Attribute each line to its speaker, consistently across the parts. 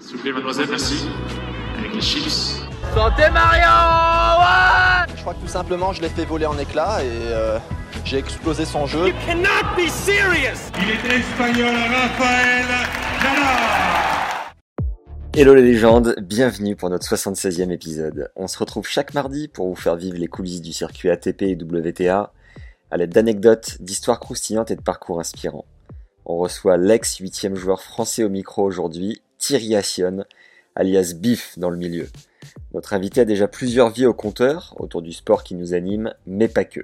Speaker 1: S'il vous plaît, mademoiselle, merci. Avec les chips.
Speaker 2: Santé Mario ouais
Speaker 3: Je crois que tout simplement, je l'ai fait voler en éclats et euh, j'ai explosé son jeu.
Speaker 2: You cannot be serious
Speaker 4: Il est espagnol, Rafael Nadal
Speaker 5: Hello les légendes, bienvenue pour notre 76e épisode. On se retrouve chaque mardi pour vous faire vivre les coulisses du circuit ATP et WTA à l'aide d'anecdotes, d'histoires croustillantes et de parcours inspirants. On reçoit l'ex huitième joueur français au micro aujourd'hui, Assion, alias Biff dans le milieu. Notre invité a déjà plusieurs vies au compteur autour du sport qui nous anime, mais pas que.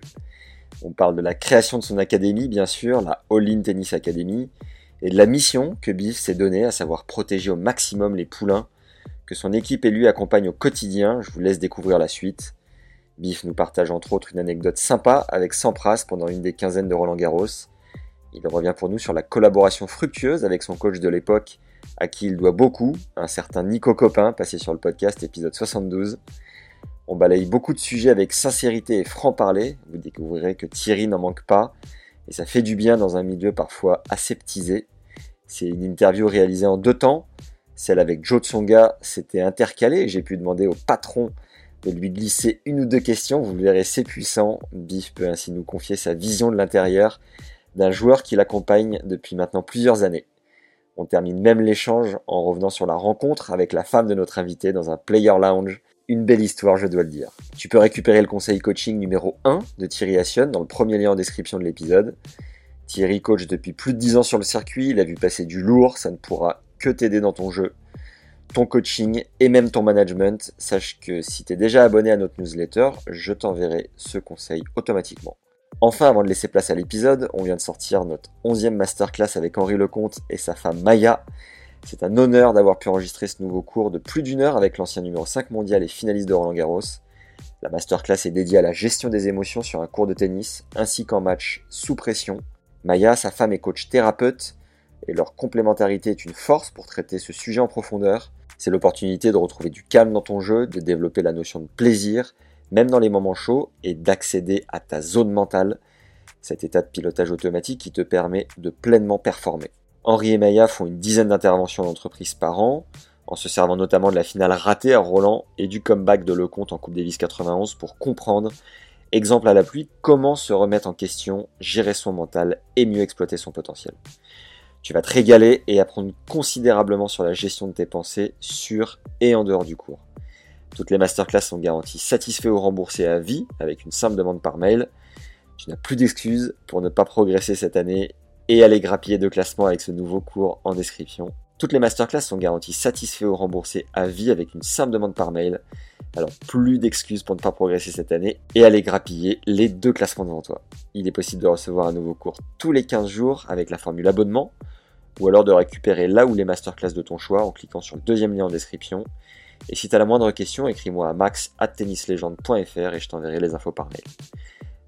Speaker 5: On parle de la création de son académie, bien sûr, la All In Tennis Academy, et de la mission que Biff s'est donnée, à savoir protéger au maximum les poulains, que son équipe et lui accompagnent au quotidien. Je vous laisse découvrir la suite. Biff nous partage entre autres une anecdote sympa avec Sampras pendant une des quinzaines de Roland Garros. Il revient pour nous sur la collaboration fructueuse avec son coach de l'époque, à qui il doit beaucoup, un certain Nico Copin, passé sur le podcast épisode 72. On balaye beaucoup de sujets avec sincérité et franc-parler, vous découvrirez que Thierry n'en manque pas, et ça fait du bien dans un milieu parfois aseptisé. C'est une interview réalisée en deux temps, celle avec Joe Tsonga s'était intercalée j'ai pu demander au patron de lui glisser une ou deux questions, vous le verrez c'est puissant, Biff peut ainsi nous confier sa vision de l'intérieur d'un joueur qui l'accompagne depuis maintenant plusieurs années. On termine même l'échange en revenant sur la rencontre avec la femme de notre invité dans un player lounge. Une belle histoire, je dois le dire. Tu peux récupérer le conseil coaching numéro 1 de Thierry Assion dans le premier lien en description de l'épisode. Thierry coach depuis plus de 10 ans sur le circuit, il a vu passer du lourd, ça ne pourra que t'aider dans ton jeu, ton coaching et même ton management. Sache que si tu es déjà abonné à notre newsletter, je t'enverrai ce conseil automatiquement. Enfin, avant de laisser place à l'épisode, on vient de sortir notre 11e masterclass avec Henri Lecomte et sa femme Maya. C'est un honneur d'avoir pu enregistrer ce nouveau cours de plus d'une heure avec l'ancien numéro 5 mondial et finaliste de Roland Garros. La masterclass est dédiée à la gestion des émotions sur un cours de tennis, ainsi qu'en match sous pression. Maya, sa femme est coach thérapeute, et leur complémentarité est une force pour traiter ce sujet en profondeur. C'est l'opportunité de retrouver du calme dans ton jeu, de développer la notion de plaisir, même dans les moments chauds, et d'accéder à ta zone mentale, cet état de pilotage automatique qui te permet de pleinement performer. Henri et Maya font une dizaine d'interventions d'entreprise par an, en se servant notamment de la finale ratée à Roland et du comeback de Lecomte en Coupe Davis 91 pour comprendre, exemple à la pluie, comment se remettre en question, gérer son mental et mieux exploiter son potentiel. Tu vas te régaler et apprendre considérablement sur la gestion de tes pensées sur et en dehors du cours. Toutes les masterclass sont garanties satisfaits ou remboursés à vie avec une simple demande par mail. Tu n'as plus d'excuses pour ne pas progresser cette année et aller grappiller de classement avec ce nouveau cours en description. Toutes les masterclass sont garanties satisfaits ou remboursés à vie avec une simple demande par mail. Alors plus d'excuses pour ne pas progresser cette année et aller grappiller les deux classements devant toi. Il est possible de recevoir un nouveau cours tous les 15 jours avec la formule abonnement ou alors de récupérer là où les masterclass de ton choix en cliquant sur le deuxième lien en description et si tu as la moindre question, écris-moi à max.tennislegende.fr et je t'enverrai les infos par mail.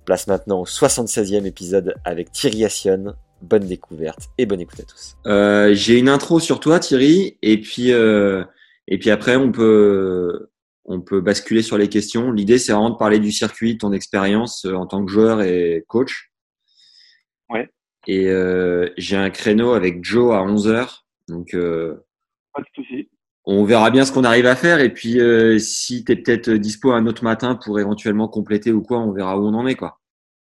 Speaker 5: Place maintenant au 76e épisode avec Thierry Assion. Bonne découverte et bonne écoute à tous.
Speaker 6: Euh, J'ai une intro sur toi, Thierry, et puis, euh, et puis après, on peut, on peut basculer sur les questions. L'idée, c'est vraiment de parler du circuit, ton expérience euh, en tant que joueur et coach.
Speaker 7: Ouais.
Speaker 6: Et euh, j'ai un créneau avec Joe à 11h. Donc, euh,
Speaker 7: Pas de souci.
Speaker 6: On verra bien ce qu'on arrive à faire. Et puis, euh, si tu es peut-être dispo un autre matin pour éventuellement compléter ou quoi, on verra où on en est. quoi.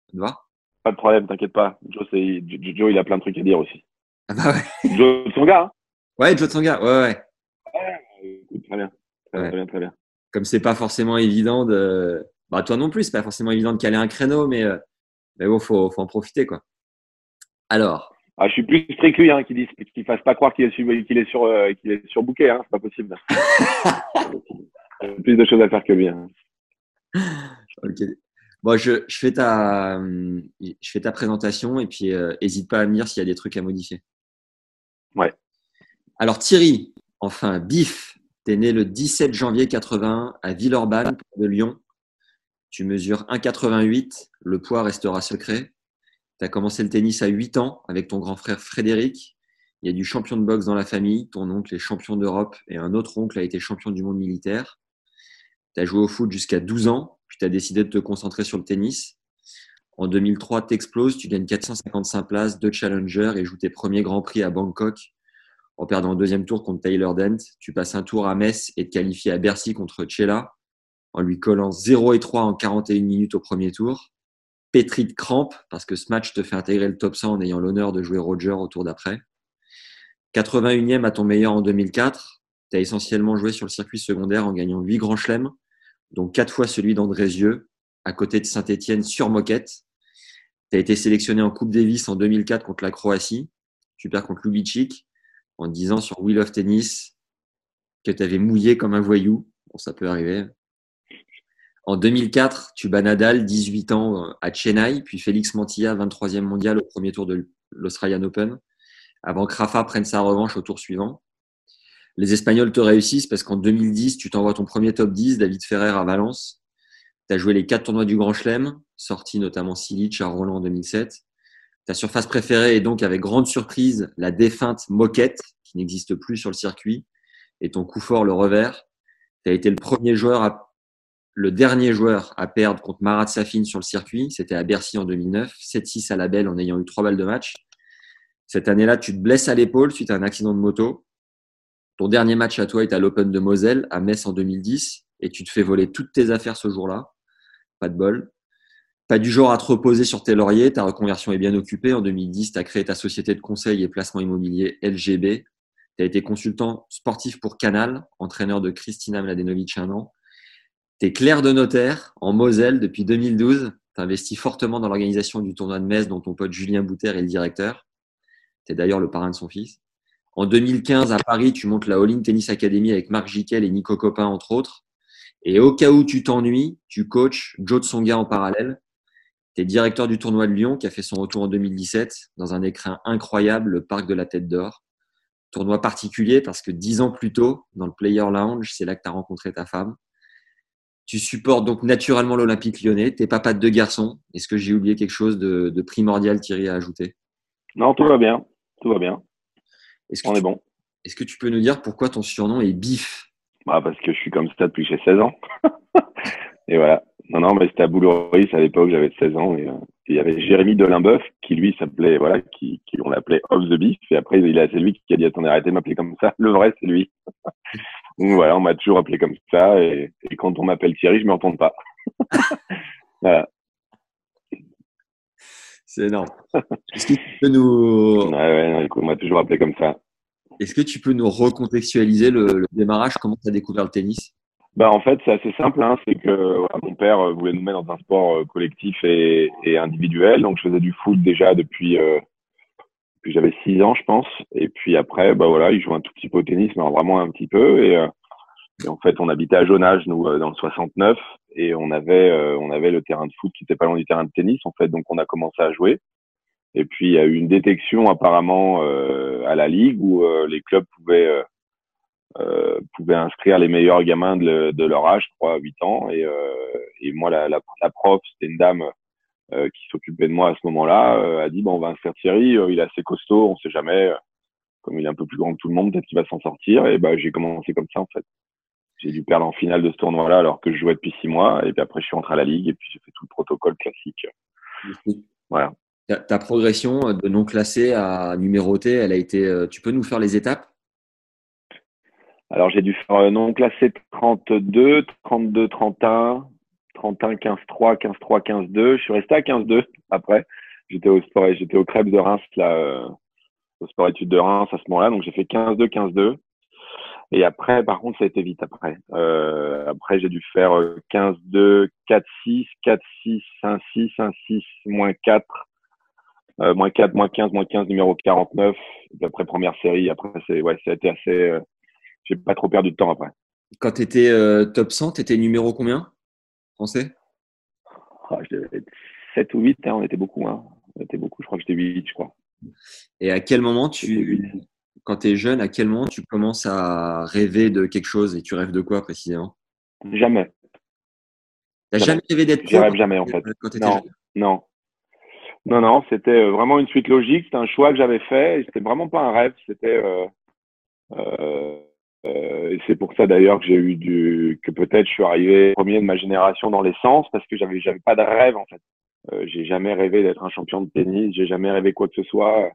Speaker 6: Ça te va?
Speaker 7: Pas de problème, t'inquiète pas. Joe, Joe, il a plein de trucs à dire aussi.
Speaker 6: ah bah ouais.
Speaker 7: Joe, son gars, hein?
Speaker 6: Ouais, Joe Tsonga, ouais, ouais.
Speaker 7: Ouais, écoute, Très bien. Très,
Speaker 6: Ouais.
Speaker 7: bien, très bien, très bien.
Speaker 6: Comme c'est pas forcément évident de. Bah, toi non plus, c'est pas forcément évident de caler un créneau, mais, euh, mais bon, faut, faut en profiter, quoi. Alors,
Speaker 7: Ah, je suis plus strict que lui, hein, qui dit, qu'il fasse pas croire qu'il est sur, qu'il est sur, euh, qu'il est sur bouquet, hein. C'est pas possible. Plus de choses à faire que lui, hein.
Speaker 6: ok. Bon, je, je, fais ta, je fais ta présentation et puis euh, hésite pas à me dire s'il y a des trucs à modifier.
Speaker 7: Ouais.
Speaker 6: Alors Thierry, enfin, bif, tu es né le 17 janvier 81 à Villeurbanne de Lyon. Tu mesures 1,88, le poids restera secret. Tu as commencé le tennis à 8 ans avec ton grand frère Frédéric. Il y a du champion de boxe dans la famille. Ton oncle est champion d'Europe et un autre oncle a été champion du monde militaire. Tu as joué au foot jusqu'à 12 ans, puis tu as décidé de te concentrer sur le tennis. En 2003, tu exploses, tu gagnes 455 places, deux challengers et joues tes premiers grands prix à Bangkok en perdant au deuxième tour contre Taylor Dent. Tu passes un tour à Metz et te qualifies à Bercy contre Chela en lui collant 0 et 3 en 41 minutes au premier tour. Pétri de crampes parce que ce match te fait intégrer le top 100 en ayant l'honneur de jouer Roger au tour d'après. 81e à ton meilleur en 2004. Tu as essentiellement joué sur le circuit secondaire en gagnant 8 grands chelems, dont 4 fois celui d'Andrézieux, à côté de Saint-Etienne sur moquette. Tu été sélectionné en Coupe Davis en 2004 contre la Croatie. Tu perds contre Lubicic en disant sur Wheel of Tennis que tu avais mouillé comme un voyou. Bon, ça peut arriver. En 2004, tu bats Nadal, 18 ans, à Chennai, puis Félix Mantilla, 23e mondial au premier tour de l'Australian Open, avant que Rafa prenne sa revanche au tour suivant. Les Espagnols te réussissent parce qu'en 2010, tu t'envoies ton premier top 10, David Ferrer à Valence. Tu as joué les quatre tournois du Grand Chelem, sorti notamment Silic à Roland en 2007. Ta surface préférée est donc avec grande surprise la défunte moquette qui n'existe plus sur le circuit et ton coup fort le revers. Tu as été le premier joueur à le dernier joueur à perdre contre Marat Safin sur le circuit, c'était à Bercy en 2009, 7-6 à la belle en ayant eu trois balles de match. Cette année-là, tu te blesses à l'épaule suite à un accident de moto. Ton dernier match à toi est à l'Open de Moselle à Metz en 2010 et tu te fais voler toutes tes affaires ce jour-là. Pas de bol. Pas du genre à te reposer sur tes lauriers, ta reconversion est bien occupée. En 2010, tu as créé ta société de conseil et placement immobilier LGB. Tu as été consultant sportif pour Canal, entraîneur de Christina Mladenovic un an tu clerc de notaire en Moselle depuis 2012. Tu investis fortement dans l'organisation du tournoi de Metz dont ton pote Julien Bouter est le directeur. Tu es d'ailleurs le parrain de son fils. En 2015, à Paris, tu montes la All-in Tennis Academy avec Marc Jiquel et Nico Copin, entre autres. Et au cas où tu t'ennuies, tu coaches Joe Tsonga en parallèle. Tu es directeur du tournoi de Lyon qui a fait son retour en 2017 dans un écrin incroyable, le Parc de la Tête d'Or. Tournoi particulier parce que dix ans plus tôt, dans le Player Lounge, c'est là que tu rencontré ta femme. Tu supportes donc naturellement l'Olympique lyonnais. T'es papa de deux garçons. Est-ce que j'ai oublié quelque chose de, primordial, Thierry, à ajouter?
Speaker 7: Non, tout va bien. Tout va bien.
Speaker 6: Est-ce On est bon. Est-ce que tu peux nous dire pourquoi ton surnom est Bif?
Speaker 7: Bah Parce que je suis comme ça depuis que j'ai 16 ans. et voilà. Non, non, mais c'était à Boulouris à l'époque, j'avais 16 ans. Et, euh, il y avait Jérémy Delimbeuf qui, lui, s'appelait, voilà, qui, qui on l'appelait Off the Beef. Et après, il a, c'est lui qui a dit Attendez, arrêtez de m'appeler comme ça. Le vrai, c'est lui. Donc voilà, on m'a toujours appelé comme ça. Et, quand on m'appelle Thierry, je ne m'entends pas. voilà.
Speaker 6: C'est énorme. Est-ce que tu peux nous.
Speaker 7: Ouais, ouais, on m'a toujours appelé comme ça.
Speaker 6: Est-ce que tu peux nous recontextualiser le, démarrage? Comment tu as découvert le tennis?
Speaker 7: Bah en fait c'est assez simple, hein. c'est que mon père voulait nous mettre dans un sport euh, collectif et, et, individuel, donc je faisais du foot déjà depuis euh, puis j'avais 6 ans, je pense. Et puis après, bah voilà, il jouait un tout petit peu au tennis, mais vraiment un petit peu. Et, euh, en fait, on habitait à Jonage, nous, euh, dans le 69, et on avait, euh, on avait le terrain de foot qui était pas loin du terrain de tennis, en fait. Donc, on a commencé à jouer. Et puis, il y a eu une détection apparemment à la ligue où les clubs pouvaient pouvaient inscrire les meilleurs gamins de, leur âge, 3 8 ans. Et, et moi, la, la prof, c'était une dame euh, qui s'occupait de moi à ce moment-là, euh, a dit bon, on va inscrire Thierry, euh, il est assez costaud, on sait jamais, comme il est un peu plus grand que tout le monde, peut-être qu'il va s'en sortir. Et bah j'ai commencé comme ça en fait. J'ai dû perdre en finale de ce tournoi-là alors que je jouais depuis six mois. Et puis après, je suis rentré à la ligue et puis j'ai fait tout le protocole classique. Voilà.
Speaker 6: Ta, progression de non classé à numéroté, elle a été. Tu peux nous faire les étapes?
Speaker 7: Alors j'ai dû faire non classé 32, 32, 31, 31, 15-3, 15-3, 15-2. Je suis resté à 15-2 après. J'étais au sport, j'étais au Crêpes de Reims, là, euh, au sport études de Reims à ce moment-là. Donc, j'ai fait 15-2, 15-2. Et après, par contre, ça a été vite après. Euh, après, j'ai dû faire 15-2, 4-6, 4-6, 1-6, 1-6, moins 4, euh, moins 4, moins 15, moins 15, numéro 49. Et après, première série. Après, c'est, ouais, ça a été assez, j'ai pas trop perdu de temps après.
Speaker 6: Quand tu étais top 100, tu étais numéro combien? Français?
Speaker 7: Ah, Je devais être 7 ou 8, hein, on était beaucoup. Hein. On était beaucoup, je crois que j'étais 8, je crois.
Speaker 6: Et à quel moment tu, quand tu es jeune, à quel moment tu commences à rêver de quelque chose et tu rêves de quoi précisément?
Speaker 7: Jamais.
Speaker 6: T'as jamais rêvé d'être
Speaker 7: Je rêve jamais en fait. non, non. Non, non, c'était euh, vraiment une suite logique. C'était un choix que j'avais fait. C'était vraiment pas un rêve. C'était euh, euh, euh, c'est pour ça d'ailleurs que j'ai eu du que peut-être je suis arrivé premier de ma génération dans l'essence parce que j'avais j'avais pas de rêve en fait. Euh, j'ai jamais rêvé d'être un champion de tennis. J'ai jamais rêvé quoi que ce soit.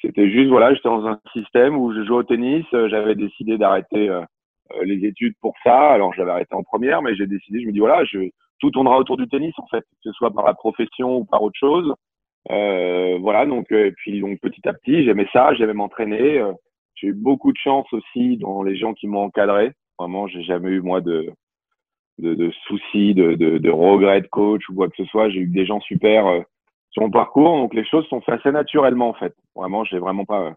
Speaker 7: C'était juste voilà, j'étais dans un système où je jouais au tennis. J'avais décidé d'arrêter les études pour ça. Alors j'avais arrêté en première, mais j'ai décidé. Je me dis voilà, je tout tournera autour du tennis en fait, que ce soit par la profession ou par autre chose. Euh, voilà, donc euh, et puis donc petit à petit, j'aimais ça, j'aimais m'entraîner. Euh, j'ai eu beaucoup de chance aussi dans les gens qui m'ont encadré. Vraiment, j'ai jamais eu moi de soucis, de, regrets de coach ou quoi que ce soit. J'ai eu des gens super euh, sur mon parcours, donc les choses sont faites assez naturellement en fait. Vraiment, j'ai vraiment pas.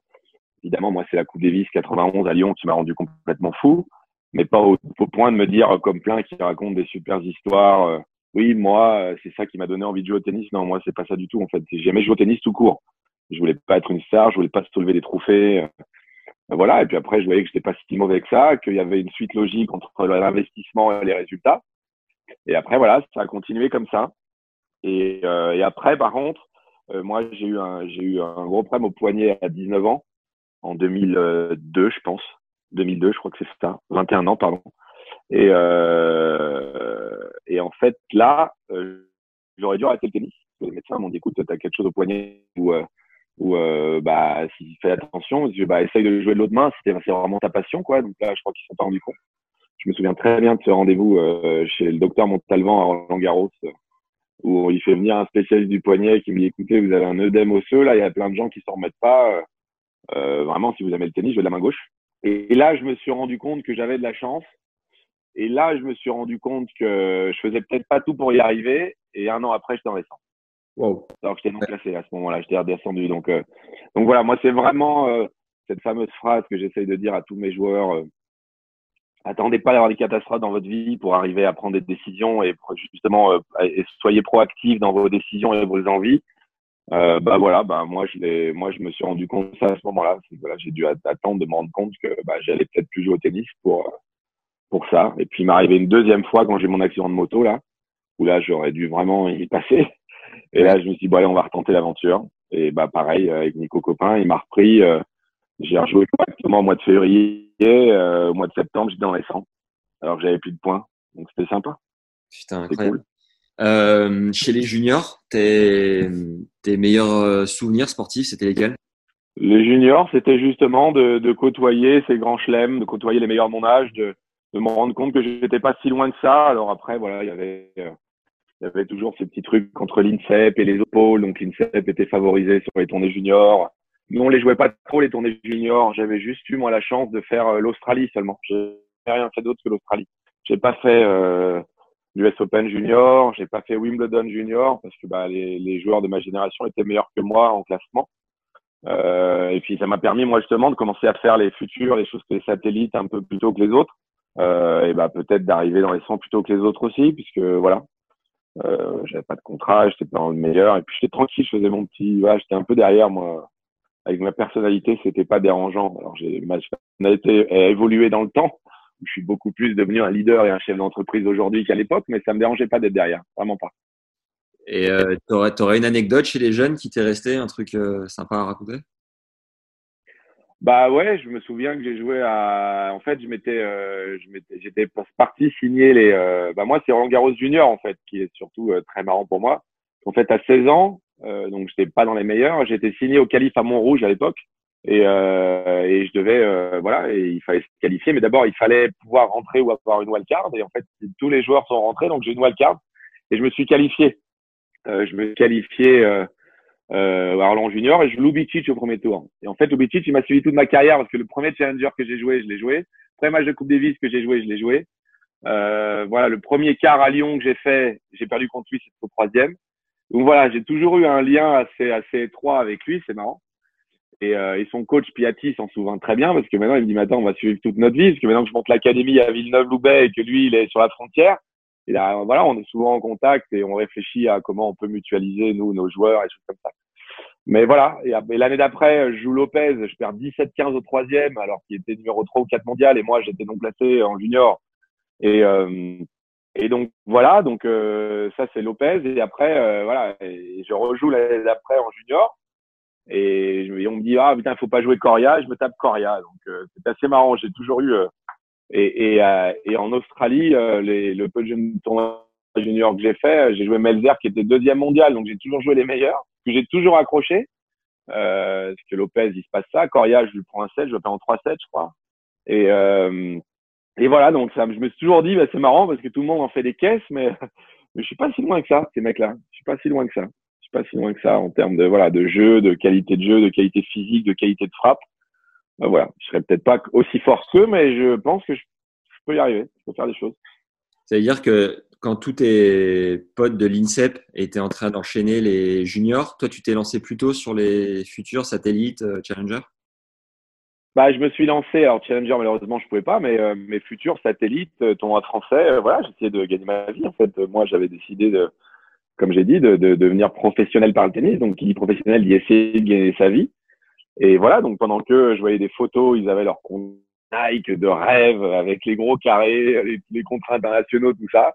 Speaker 7: évidemment, moi, c'est la Coupe Davis 91 à Lyon qui m'a rendu complètement fou, mais pas au, point de me dire comme plein qui racontent des super histoires oui, moi, euh, c'est ça qui m'a donné envie de jouer au tennis. Non, moi, c'est pas ça du tout, en fait. J'ai jamais joué au tennis tout court. Je voulais pas être une star, je voulais pas soulever des trophées. Euh, voilà. Et puis après, je voyais que j'étais pas si mauvais que ça, qu'il y avait une suite logique entre l'investissement et les résultats. Et après, voilà, ça a continué comme ça. Et, euh, et après, par contre, euh, moi, j'ai eu un, j'ai eu un gros problème au poignet à 19 ans, en 2002, je pense. 2002, je crois que c'est ça. 21 ans, pardon. Et, euh, et en fait, là, euh, j'aurais dû arrêter le tennis. Les médecins m'ont dit, écoute, tu as quelque chose au poignet ou, euh, ou euh, bah, si fais attention, bah, essaye de jouer de l'autre main, c'est vraiment ta passion, quoi. Donc là, je crois qu'ils sont pas rendus compte. Je me souviens très bien de ce rendez-vous euh, chez le docteur Montalvan à Roland Garros, où il fait venir un spécialiste du poignet qui me dit, écoutez, vous avez un œdème osseux, là, il y a plein de gens qui s'en remettent pas. Euh, vraiment, si vous aimez le tennis, je vais de la main gauche. Et là, je me suis rendu compte que j'avais de la chance et là, je me suis rendu compte que je faisais peut-être pas tout pour y arriver. Et un an après, j'étais en descente. Wow. Alors que j'étais non classé à ce moment-là, j'étais redescendu. Donc, euh, donc voilà, moi, c'est vraiment euh, cette fameuse phrase que j'essaye de dire à tous mes joueurs. Euh, attendez pas d'avoir des catastrophes dans votre vie pour arriver à prendre des décisions et justement et soyez proactifs dans vos décisions et vos envies. Euh, bah voilà, bah moi je moi je me suis rendu compte de ça à ce moment-là. Voilà, j'ai dû attendre de me rendre compte que bah, j'allais peut-être plus jouer au tennis pour pour ça. Et puis il m'est arrivé une deuxième fois quand j'ai mon accident de moto là, où là j'aurais dû vraiment y passer. Et là je me suis dit bon allez on va retenter l'aventure. Et bah pareil avec Nico Copin, il m'a repris. Euh, j'ai rejoué correctement au mois de février, euh, au mois de septembre j'étais dans les 100, alors que j'avais plus de points. Donc c'était sympa.
Speaker 6: Putain incroyable. Cool. Euh, chez les juniors, tes, tes meilleurs euh, souvenirs sportifs, c'était lesquels?
Speaker 7: Les juniors, c'était justement de, de, côtoyer ces grands chelems, de côtoyer les meilleurs de mon âge, de, de me rendre compte que j'étais pas si loin de ça. Alors après, voilà, il y avait, euh, il y avait toujours ces petits trucs entre l'INSEP et les pôles. Donc l'INSEP était favorisé sur les tournées juniors. Nous, on les jouait pas trop les tournées juniors. J'avais juste eu moi la chance de faire euh, l'Australie seulement. J'ai rien fait d'autre que l'Australie. J'ai pas fait euh, l'US Open junior. J'ai pas fait Wimbledon junior parce que bah, les, les joueurs de ma génération étaient meilleurs que moi en classement. Euh, et puis ça m'a permis moi justement de commencer à faire les futurs, les choses les satellites un peu plus tôt que les autres euh, et bah peut-être d'arriver dans les 100 plutôt que les autres aussi, puisque voilà, euh, j'avais pas de contrat, j'étais pas dans le meilleur, et puis j'étais tranquille, je faisais mon petit, voilà, j'étais un peu derrière moi. Avec ma personnalité, c'était pas dérangeant. Alors j'ai ma personnalité a évolué dans le temps. Je suis beaucoup plus devenu un leader et un chef d'entreprise aujourd'hui qu'à l'époque, mais ça me dérangeait pas d'être derrière, vraiment pas.
Speaker 6: Et euh, tu aurais, une anecdote chez les jeunes qui t'est resté, un truc euh, sympa à raconter?
Speaker 7: Bah ouais, je me souviens que j'ai joué à. En fait, je m'étais, euh, j'étais parti signer les. Euh... Bah moi, c'est Roland Garros Junior en fait, qui est surtout euh, très marrant pour moi. En fait, à 16 ans, euh, donc j'étais pas dans les meilleurs. J'étais signé au Calife à Montrouge à l'époque, et, euh, et je devais, voilà, et il fallait se qualifier. Mais d'abord, il fallait pouvoir rentrer ou avoir une wildcard. Et en fait, tous les joueurs sont rentrés, donc j'ai une wildcard et je me suis qualifié. je me qualifiais euh, Arlon Junior et je joue Lubicic au premier tour. Et en fait, Lubicic, il m'a suivi toute ma carrière parce que le premier challenger que j'ai joué, je l'ai joué. Le premier match de Coupe Davis que j'ai joué, je l'ai joué. Euh, voilà, le premier quart à Lyon que j'ai fait, j'ai perdu contre lui, c'était au troisième. Donc voilà, j'ai toujours eu un lien assez étroit avec lui, c'est marrant. Et, euh, et, son coach Piatti s'en souvient très bien parce que maintenant il me dit maintenant on va suivre toute notre vie parce que maintenant que je monte l'académie à Villeneuve-Loubet et que lui il est sur la frontière, et là, voilà, on est souvent en contact et on réfléchit à comment on peut mutualiser nous nos joueurs et choses comme ça. mais voilà. Et, l'année d'après, je joue Lopez, je perds 17-15 au troisième, alors qu'il était numéro 3 ou 4 mondial, et moi, j'étais donc placé en junior. Et, euh, et donc, voilà. Donc, euh, ça, c'est Lopez. Et après, euh, voilà. Et je rejoue l'année d'après en junior. Et, on me dit, ah, putain, il faut pas jouer Coria. Je me tape Coria. Donc, c'est assez marrant. J'ai toujours eu, et, et, et, en Australie, les, le peu de tournoi junior que j'ai fait, j'ai joué Melzer qui était deuxième mondial, donc j'ai toujours joué les meilleurs, que j'ai toujours accroché. Euh, parce que Lopez, il se passe ça. Coria, je lui prends un 7, je le fais en 3-7, je crois. Et, euh, et voilà, donc ça, je me suis toujours dit, bah, c'est marrant parce que tout le monde en fait des caisses, mais, mais je suis pas si loin que ça, ces mecs-là. Je suis pas si loin que ça. Je suis pas si loin que ça en termes de voilà de jeu, de qualité de jeu, de qualité physique, de qualité de frappe. Ben voilà, je serais peut-être pas aussi fort qu'eux, mais je pense que je, je peux y arriver. Je peux faire des choses.
Speaker 6: C'est-à-dire que quand tous tes potes de l'INSEP étaient en train d'enchaîner les juniors, toi, tu t'es lancé plutôt sur les futurs satellites euh, Challenger?
Speaker 7: Bah, je me suis lancé, alors Challenger malheureusement je pouvais pas, mais euh, mes futurs satellites, euh, tournoi français, voilà, j'essayais de gagner ma vie. En fait, moi j'avais décidé de, comme j'ai dit, de, de, devenir professionnel par le tennis. Donc qui dit professionnel, dit essayer de gagner sa vie. Et voilà, donc pendant que je voyais des photos, ils avaient leur compte Nike de rêve avec les gros carrés, les, les contrats internationaux, tout ça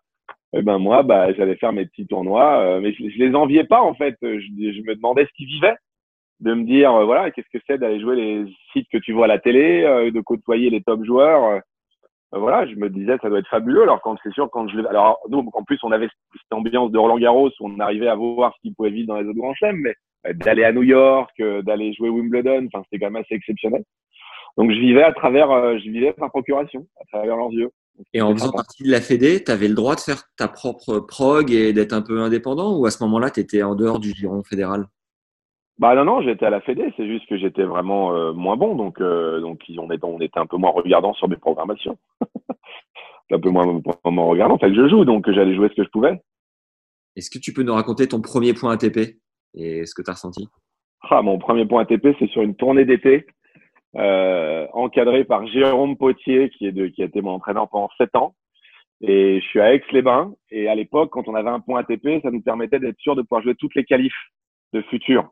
Speaker 7: et eh ben moi, bah, j'allais faire mes petits tournois, euh, mais je, je, les enviais pas en fait. Je, je me demandais ce qu'ils vivaient, de me dire euh, voilà, qu'est-ce que c'est d'aller jouer les sites que tu vois à la télé, euh, de côtoyer les top joueurs. voilà, je me disais ça doit être fabuleux. Alors quand c'est sûr, quand je alors nous en plus on avait cette ambiance de Roland Garros où on arrivait à voir ce qu'ils pouvaient vivre dans les autres grands chelems, mais d'aller à New York, d'aller jouer Wimbledon, enfin c'était quand même assez exceptionnel. Donc je vivais à travers, je vivais par procuration, à travers leurs yeux.
Speaker 6: Et en faisant partie de la Fédé, tu avais le droit de faire ta propre prog et d'être un peu indépendant ou à ce moment-là, tu étais en dehors du giron fédéral?
Speaker 7: Bah non, non, j'étais à la Fédé, c'est juste que j'étais vraiment euh, moins bon, donc, euh, donc on, était, on était un peu moins regardant sur mes programmations. un peu moins, moins regardant, fait que je joue, donc j'allais jouer ce que je pouvais.
Speaker 6: Est-ce que tu peux nous raconter ton premier point ATP et ce que tu as ressenti?
Speaker 7: Ah, Mon premier point ATP, c'est sur une tournée d'été euh, encadré par Jérôme Potier, qui, est de, qui a été mon entraîneur pendant sept ans. Et je suis à Aix-les-Bains. Et à l'époque, quand on avait un point ATP, ça nous permettait d'être sûr de pouvoir jouer toutes les qualifs de futur.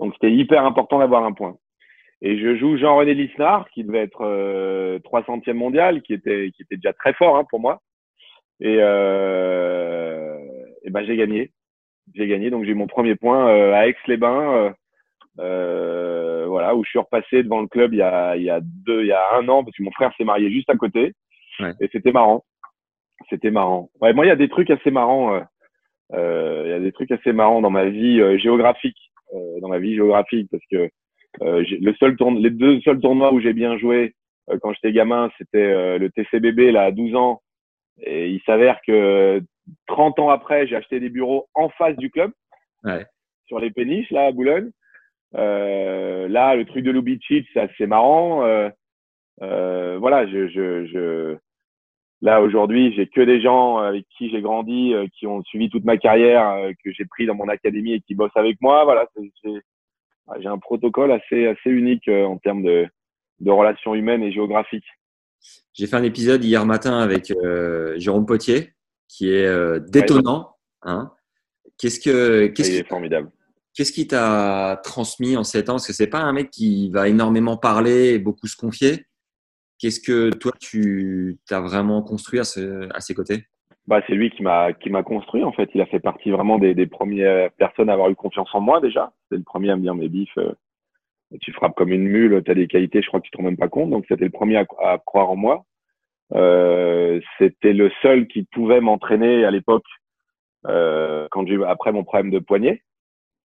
Speaker 7: Donc c'était hyper important d'avoir un point. Et je joue Jean-René Lisnard, qui devait être euh, 300e mondial, qui était, qui était déjà très fort hein, pour moi. Et, euh, et ben j'ai gagné. J'ai gagné, donc j'ai eu mon premier point euh, à Aix-les-Bains. Euh, euh, voilà, où je suis repassé devant le club il y a, il y a deux, il y a un an, parce que mon frère s'est marié juste à côté. Ouais. Et c'était marrant. C'était marrant. Ouais, moi, il y a des trucs assez marrants. Euh, euh, il y a des trucs assez marrants dans ma vie euh, géographique, euh, dans ma vie géographique, parce que le seul tourne, les deux seuls tournois où j'ai bien joué quand j'étais gamin, c'était le TCBB là à 12 ans. Et il s'avère que 30 ans après, j'ai acheté des bureaux en face du club, ouais. sur les péniches là à Boulogne. Euh, là, le truc de Lubicic, c'est assez marrant. Euh, euh, voilà, je, je, je, là aujourd'hui, j'ai que des gens avec qui j'ai grandi, qui ont suivi toute ma carrière, que j'ai pris dans mon académie et qui bossent avec moi. Voilà, j'ai un protocole assez assez unique en termes de, de relations humaines et géographiques.
Speaker 6: J'ai fait un épisode hier matin avec Jérôme Potier, qui est détonnant. Hein. Qu'est-ce que qu'est-ce
Speaker 7: est formidable
Speaker 6: Qu'est-ce qui t'a transmis en 7 ans? Parce que c'est pas un mec qui va énormément parler et beaucoup se confier. Qu'est-ce que toi, tu as vraiment construit à, à ses côtés?
Speaker 7: Bah, c'est lui qui m'a qui m'a construit en fait. Il a fait partie vraiment des, des premières personnes à avoir eu confiance en moi déjà. C'est le premier à me dire mais bif, euh, tu frappes comme une mule, tu as des qualités, je crois que tu te rends même pas compte. Donc c'était le premier à, à croire en moi. Euh, c'était le seul qui pouvait m'entraîner à l'époque euh, quand j'ai après mon problème de poignet.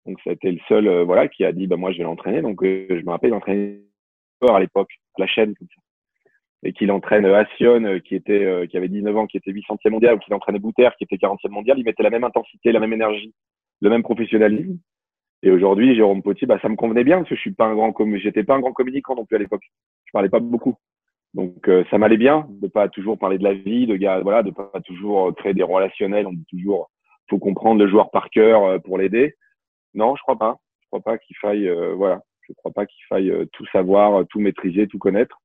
Speaker 7: Donc, c'était le seul, euh, voilà, qui a dit, bah, moi, je vais l'entraîner. Donc, euh, je me rappelle, il entraînait à l'époque, la chaîne, comme ça. Et qu'il entraîne euh, Assion, qui était, qui avait 19 ans, qui était 800e mondial, ou qu'il entraînait Bouter, qui était 40e mondial. Il mettait la même intensité, la même énergie, le même professionnalisme. Et aujourd'hui, Jérôme Potier, bah, ça me convenait bien parce que je suis pas un grand, j'étais pas un grand communicant non plus à l'époque. Je parlais pas beaucoup. Donc, ça m'allait bien de pas toujours parler de la vie, de gars, voilà, de pas toujours créer des relationnels. On dit toujours, faut comprendre le joueur par cœur pour l'aider. Non, je crois pas. Je crois pas qu'il faille, euh, voilà, je crois pas qu'il faille euh, tout savoir, euh, tout maîtriser, tout connaître.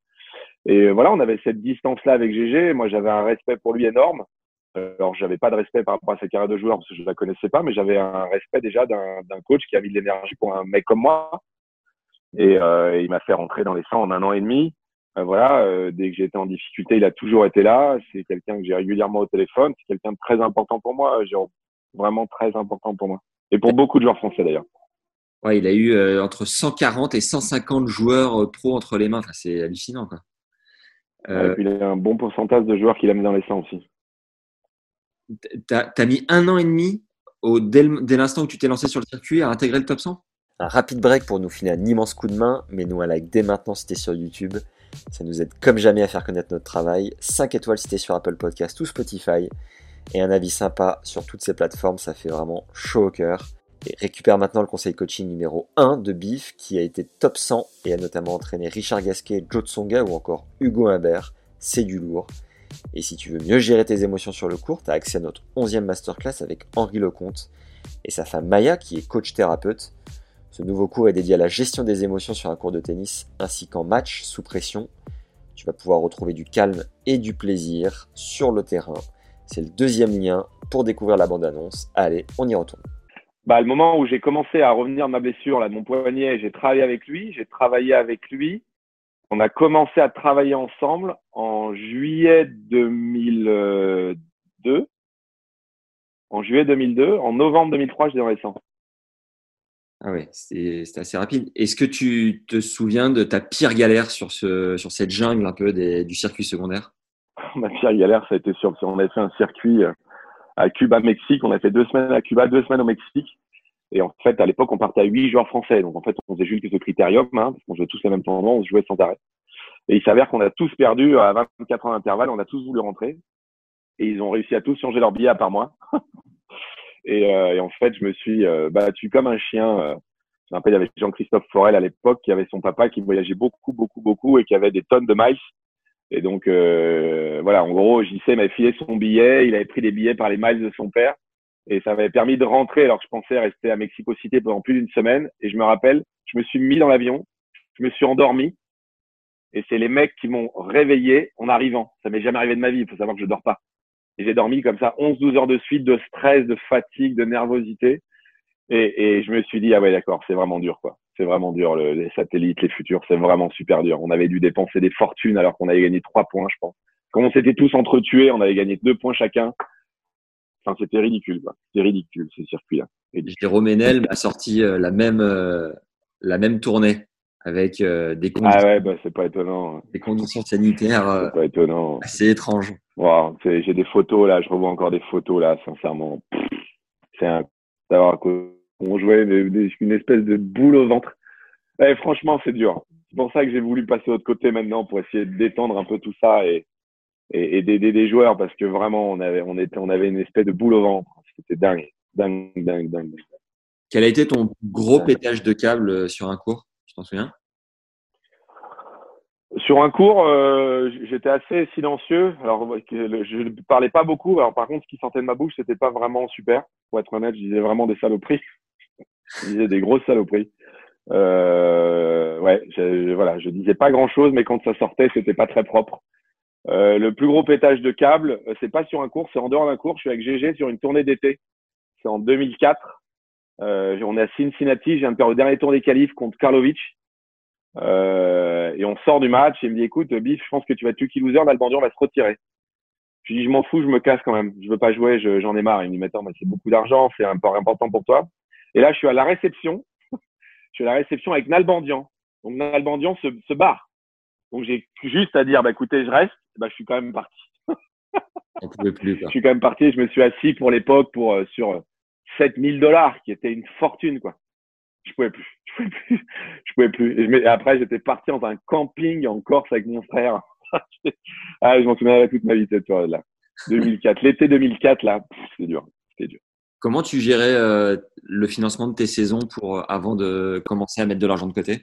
Speaker 7: Et voilà, on avait cette distance-là avec GG. Moi, j'avais un respect pour lui énorme. Alors, j'avais pas de respect par rapport à sa carrière de joueur parce que je la connaissais pas, mais j'avais un respect déjà d'un coach qui a mis de l'énergie pour un mec comme moi. Et euh, il m'a fait rentrer dans les 100 en un an et demi. Euh, voilà, euh, dès que j'ai été en difficulté, il a toujours été là. C'est quelqu'un que j'ai régulièrement au téléphone. C'est quelqu'un de très important pour moi. Vraiment très important pour moi. Et pour beaucoup de joueurs français d'ailleurs.
Speaker 6: Ouais, il a eu euh, entre 140 et 150 joueurs euh, pro entre les mains. Enfin, c'est hallucinant. Quoi.
Speaker 7: Euh, et puis, il a un bon pourcentage de joueurs qu'il a mis dans les 100 aussi.
Speaker 6: Tu as, mis un an et demi au, dès, l'instant où tu t'es lancé sur le circuit à intégrer le top 100
Speaker 5: Un rapide break pour nous filer un immense coup de main. Mais nous un like dès maintenant si t'es sur YouTube. Ça nous aide comme jamais à faire connaître notre travail. 5 étoiles si sur Apple Podcast ou Spotify. Et un avis sympa sur toutes ces plateformes, ça fait vraiment chaud au cœur. Et récupère maintenant le conseil coaching numéro 1 de BIF qui a été top 100 et a notamment entraîné Richard Gasquet, Joe Tsonga ou encore Hugo Humbert. C'est du lourd. Et si tu veux mieux gérer tes émotions sur le court, tu as accès à notre 11e masterclass avec Henri Lecomte et sa femme Maya qui est coach thérapeute. Ce nouveau cours est dédié à la gestion des émotions sur un cours de tennis ainsi qu'en match sous pression. Tu vas pouvoir retrouver du calme et du plaisir sur le terrain. C'est le deuxième lien pour découvrir la bande-annonce. Allez, on y retourne
Speaker 7: bah, le moment où j'ai commencé à revenir de ma blessure, là, de mon poignet, j'ai travaillé avec lui, j'ai travaillé avec lui. On a commencé à travailler ensemble en juillet 2002. En juillet 2002. En novembre 2003, j'étais dans les 100.
Speaker 6: Ah oui, c'était assez rapide. Est-ce que tu te souviens de ta pire galère sur, ce, sur cette jungle un peu des, du circuit secondaire?
Speaker 7: Ma pire galère, ça a été sur. On a fait un circuit euh, à Cuba, Mexique. On a fait deux semaines à Cuba, deux semaines au Mexique. Et en fait, à l'époque, on partait à huit joueurs français. Donc, en fait, on faisait juste ce critérium, hein, parce jouait tous les mêmes tournois, on jouait sans arrêt. Et il s'avère qu'on a tous perdu à 24 ans d'intervalle, on a tous voulu rentrer. Et ils ont réussi à tous changer leur billet à part moi. et, euh, et, en fait, je me suis euh, battu comme un chien. Euh, je me rappelle, il y avait Jean-Christophe Forel à l'époque, qui avait son papa qui voyageait beaucoup, beaucoup, beaucoup et qui avait des tonnes de miles. Et donc, euh, voilà, en gros, JC m'avait filé son billet, il avait pris des billets par les miles de son père. Et ça m'avait permis de rentrer alors que je pensais rester à Mexico City pendant plus d'une semaine. Et je me rappelle, je me suis mis dans l'avion, je me suis endormi. Et c'est les mecs qui m'ont réveillé en arrivant. Ça m'est jamais arrivé de ma vie. Il faut savoir que je dors pas. Et j'ai dormi comme ça 11-12 heures de suite de stress, de fatigue, de nervosité. Et, et je me suis dit, ah ouais, d'accord, c'est vraiment dur, quoi. C'est vraiment dur, le, les satellites, les futurs, c'est vraiment super dur. On avait dû dépenser des fortunes alors qu'on avait gagné trois points, je pense. Quand on s'était tous entretués, on avait gagné deux points chacun. Enfin, c'était ridicule, quoi. C'était ridicule, ce circuit-là.
Speaker 6: Jérôme Enel a sorti euh, la même, euh, la même tournée avec euh, des conditions,
Speaker 7: ah ouais, bah, c'est pas étonnant. Hein.
Speaker 6: Des conditions sanitaires
Speaker 7: pas étonnant.
Speaker 6: assez étranges.
Speaker 7: Wow, j'ai des photos là, je revois encore des photos là, sincèrement. C'est un d'avoir on jouait une espèce de boule au ventre. Eh, franchement, c'est dur. C'est pour ça que j'ai voulu passer de l'autre côté maintenant pour essayer de détendre un peu tout ça et et, d'aider des joueurs parce que vraiment on avait on était on avait une espèce de boule au ventre. C'était dingue, dingue, dingue, dingue.
Speaker 6: Quel a été ton gros pétage de câble euh, sur un cours
Speaker 7: Sur un cours, euh, j'étais assez silencieux. Alors je ne parlais pas beaucoup. Alors par contre, ce qui sortait de ma bouche, c'était pas vraiment super. Pour être honnête, je disais vraiment des saloperies. je disais des grosses saloperies. Euh, ouais, je, voilà, je disais pas grand chose, mais quand ça sortait, c'était pas très propre. Euh, le plus gros pétage de câble, c'est pas sur un cours, c'est en dehors d'un cours. Je suis avec GG sur une tournée d'été. C'est en 2004. Euh, on est à Cincinnati. Je viens de faire le dernier tour des qualifs contre Karlovic. Euh, et on sort du match et il me dit écoute, Biff, je pense que tu vas être lucky loser. L'Albandian va se retirer. Je lui dis je m'en fous, je me casse quand même. Je veux pas jouer, j'en ai marre. Il me dit attends, mais c'est beaucoup d'argent, c'est important pour toi. Et là, je suis à la réception. je suis à la réception avec Nalbandian. Donc Nalbandian se, se barre. Donc j'ai juste à dire bah écoutez, je reste bah, je suis quand même parti.
Speaker 6: plus,
Speaker 7: je suis quand même parti. Je me suis assis pour l'époque pour euh, sur 7000 euh, dollars, qui était une fortune, quoi. Je pouvais plus. Je pouvais plus. Je pouvais plus. Et, après, j'étais parti dans un camping en Corse avec mon frère. ah, je m'en souviendrai toute ma vie cette période-là. 2004, l'été 2004, là, c'est dur. C'était dur.
Speaker 6: Comment tu gérais euh, le financement de tes saisons pour avant de commencer à mettre de l'argent de côté?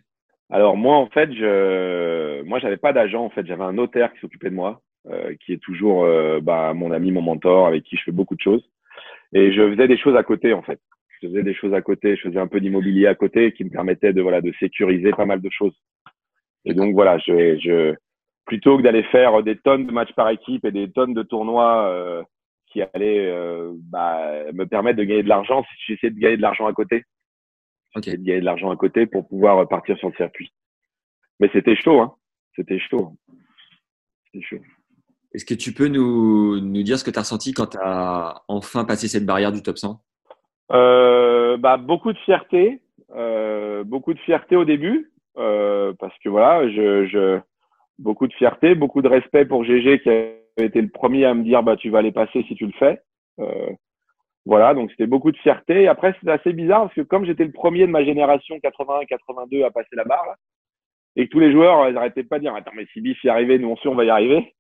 Speaker 7: Alors moi en fait, je, moi j'avais pas d'agent en fait, j'avais un notaire qui s'occupait de moi, euh, qui est toujours euh, bah, mon ami, mon mentor, avec qui je fais beaucoup de choses. Et je faisais des choses à côté en fait. Je faisais des choses à côté, je faisais un peu d'immobilier à côté qui me permettait de voilà de sécuriser pas mal de choses. Et donc voilà, je, je plutôt que d'aller faire des tonnes de matchs par équipe et des tonnes de tournois euh, qui allait euh, bah, me permettre de gagner de l'argent si j'essayais de gagner de l'argent à côté.
Speaker 6: Ok.
Speaker 7: de gagner de l'argent à côté pour pouvoir partir sur le circuit. Mais c'était chaud, hein. C'était chaud. C'était chaud.
Speaker 6: Est-ce que tu peux nous, nous dire ce que tu as ressenti quand tu as enfin passé cette barrière du top 100
Speaker 7: Euh, bah, beaucoup de fierté, euh, beaucoup de fierté au début, euh, parce que voilà, je, je, beaucoup de fierté, beaucoup de respect pour GG qui avait été le premier à me dire bah tu vas aller passer si tu le fais. Euh, voilà, donc c'était beaucoup de fierté. Après, c'était assez bizarre parce que comme j'étais le premier de ma génération 81-82 à passer la barre, là, et que tous les joueurs, ils n'arrêtaient pas de dire attends mais si Biff y arrivait, nous sait on va y arriver.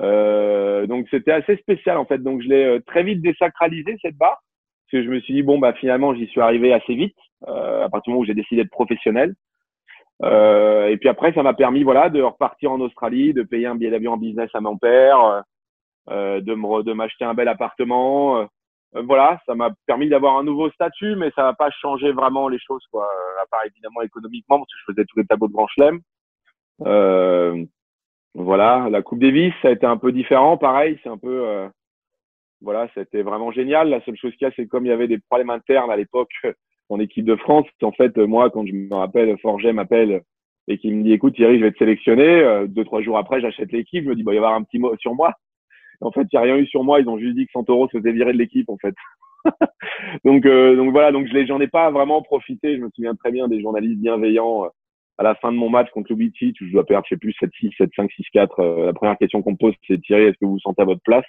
Speaker 7: Euh, donc c'était assez spécial en fait. Donc je l'ai euh, très vite désacralisé cette barre parce que je me suis dit bon bah finalement j'y suis arrivé assez vite euh, à partir du moment où j'ai décidé d'être professionnel. Euh, et puis après ça m'a permis voilà de repartir en Australie, de payer un billet d'avion en business à mon père, euh, de me de m'acheter un bel appartement. Voilà, ça m'a permis d'avoir un nouveau statut, mais ça n'a pas changé vraiment les choses quoi. À part évidemment économiquement parce que je faisais tous les tableaux de Grand Chelem. Euh, voilà, la Coupe Davis, ça a été un peu différent, pareil, c'est un peu, euh, voilà, c'était vraiment génial. La seule chose qu'il y a, c'est comme il y avait des problèmes internes à l'époque en équipe de France. En fait, moi, quand je me rappelle, Forget m'appelle et qui me dit, écoute, Thierry, je vais te sélectionner. Euh, deux, trois jours après, j'achète l'équipe. Je me dis, bah, il va y avoir un petit mot sur moi. En fait, il n'y a rien eu sur moi. Ils ont juste dit que Santoro se faisait virer de l'équipe, en fait. donc, euh, donc voilà, donc je j'en ai pas vraiment profité. Je me souviens très bien des journalistes bienveillants à la fin de mon match contre Lubitsch, je dois perdre, je sais plus, 7-6, 7-5, 6-4. Euh, la première question qu'on me pose, c'est Thierry, est-ce que vous vous sentez à votre place?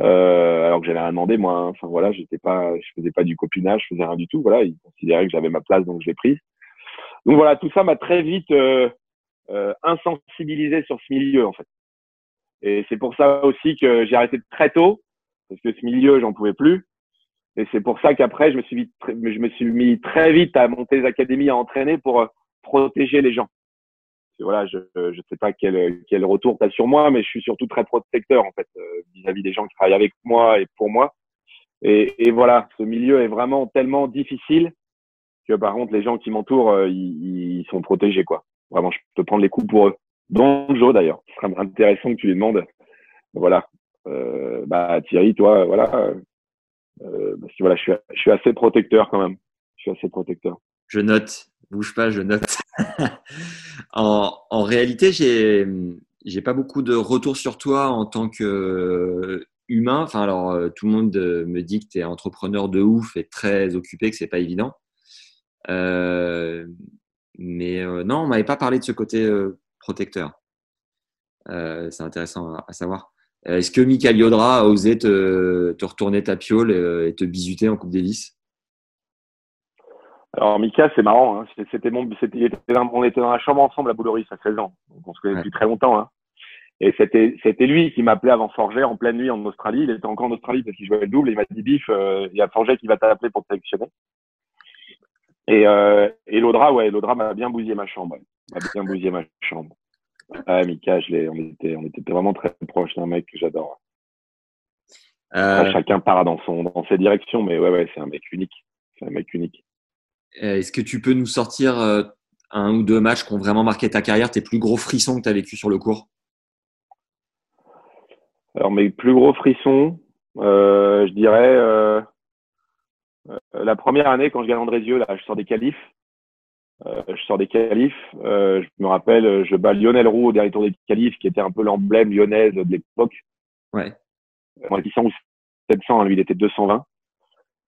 Speaker 7: Euh, Alors que j'avais rien demandé, moi. Hein. Enfin voilà, j'étais pas, je faisais pas du copinage, je faisais rien du tout. Voilà, ils considéraient que j'avais ma place, donc je l'ai prise. Donc voilà, tout ça m'a très vite euh, euh, insensibilisé sur ce milieu, en fait. Et c'est pour ça aussi que j'ai arrêté très tôt, parce que ce milieu, j'en pouvais plus. Et c'est pour ça qu'après, je me suis mis, je me suis mis très vite à monter les académies, à entraîner pour protéger les gens. Voilà, je ne sais pas quel, quel retour tu as sur moi, mais je suis surtout très protecteur en fait vis-à-vis -vis des gens qui travaillent avec moi et pour moi. Et, et, voilà, ce milieu est vraiment tellement difficile que par contre les gens qui m'entourent, euh, ils, ils, sont protégés quoi. Vraiment, je peux prendre les coups pour eux. Dont Joe d'ailleurs. Ce serait intéressant que tu lui demandes. Voilà. Euh, bah Thierry, toi, voilà. Euh, parce que voilà, je suis, je suis assez protecteur quand même. Je suis assez protecteur.
Speaker 6: Je note bouge pas, je note. en, en, réalité, j'ai j'ai pas beaucoup de retours sur toi en tant que humain. Enfin, alors tout le monde me dit que tu es entrepreneur de ouf et très occupé, que c'est pas évident. Euh, mais euh, non, on m'avait pas parlé de ce côté euh, protecteur. c'est intéressant à, à savoir. Est-ce que Michael Yodra a osé te, te retourner ta piole et te bisuter en Coupe Davis?
Speaker 7: Alors Mika, c'est marrant. Hein. C'était mon, c'était, on était dans la chambre ensemble à Bouloris à 16 ans, donc on se connaît depuis très longtemps. Hein. Et c'était, c'était lui qui m'appelait avant Forger en pleine nuit en Australie. Il était encore en Australie parce qu'il jouait le double. Et il m'a dit Biff, euh, il y a Forger qui va t'appeler pour te sélectionner. Et, euh, et l'Audra, ouais, l'Audra m'a bien bousillé ma chambre. M'a bien bousillé ma chambre. Ah, Mika, je l'ai, on était, on était vraiment très proches d'un mec que j'adore. Euh... chacun part dans son, dans ses directions, mais ouais, ouais, c'est un mec unique. C'est un mec unique.
Speaker 6: Est-ce que tu peux nous sortir un ou deux matchs qui ont vraiment marqué ta carrière, tes plus gros frissons que tu as vécu sur le cours
Speaker 7: Alors, mes plus gros frissons, euh, je dirais euh, la première année quand je gagne Andrézieux, là, je sors des qualifs. Euh, je sors des qualifs. je me rappelle, je bats Lionel Roux au dernier tour des qualifs, qui était un peu l'emblème lyonnaise de l'époque.
Speaker 6: Ouais.
Speaker 7: Moi, 600 ou 700, lui, il était 220.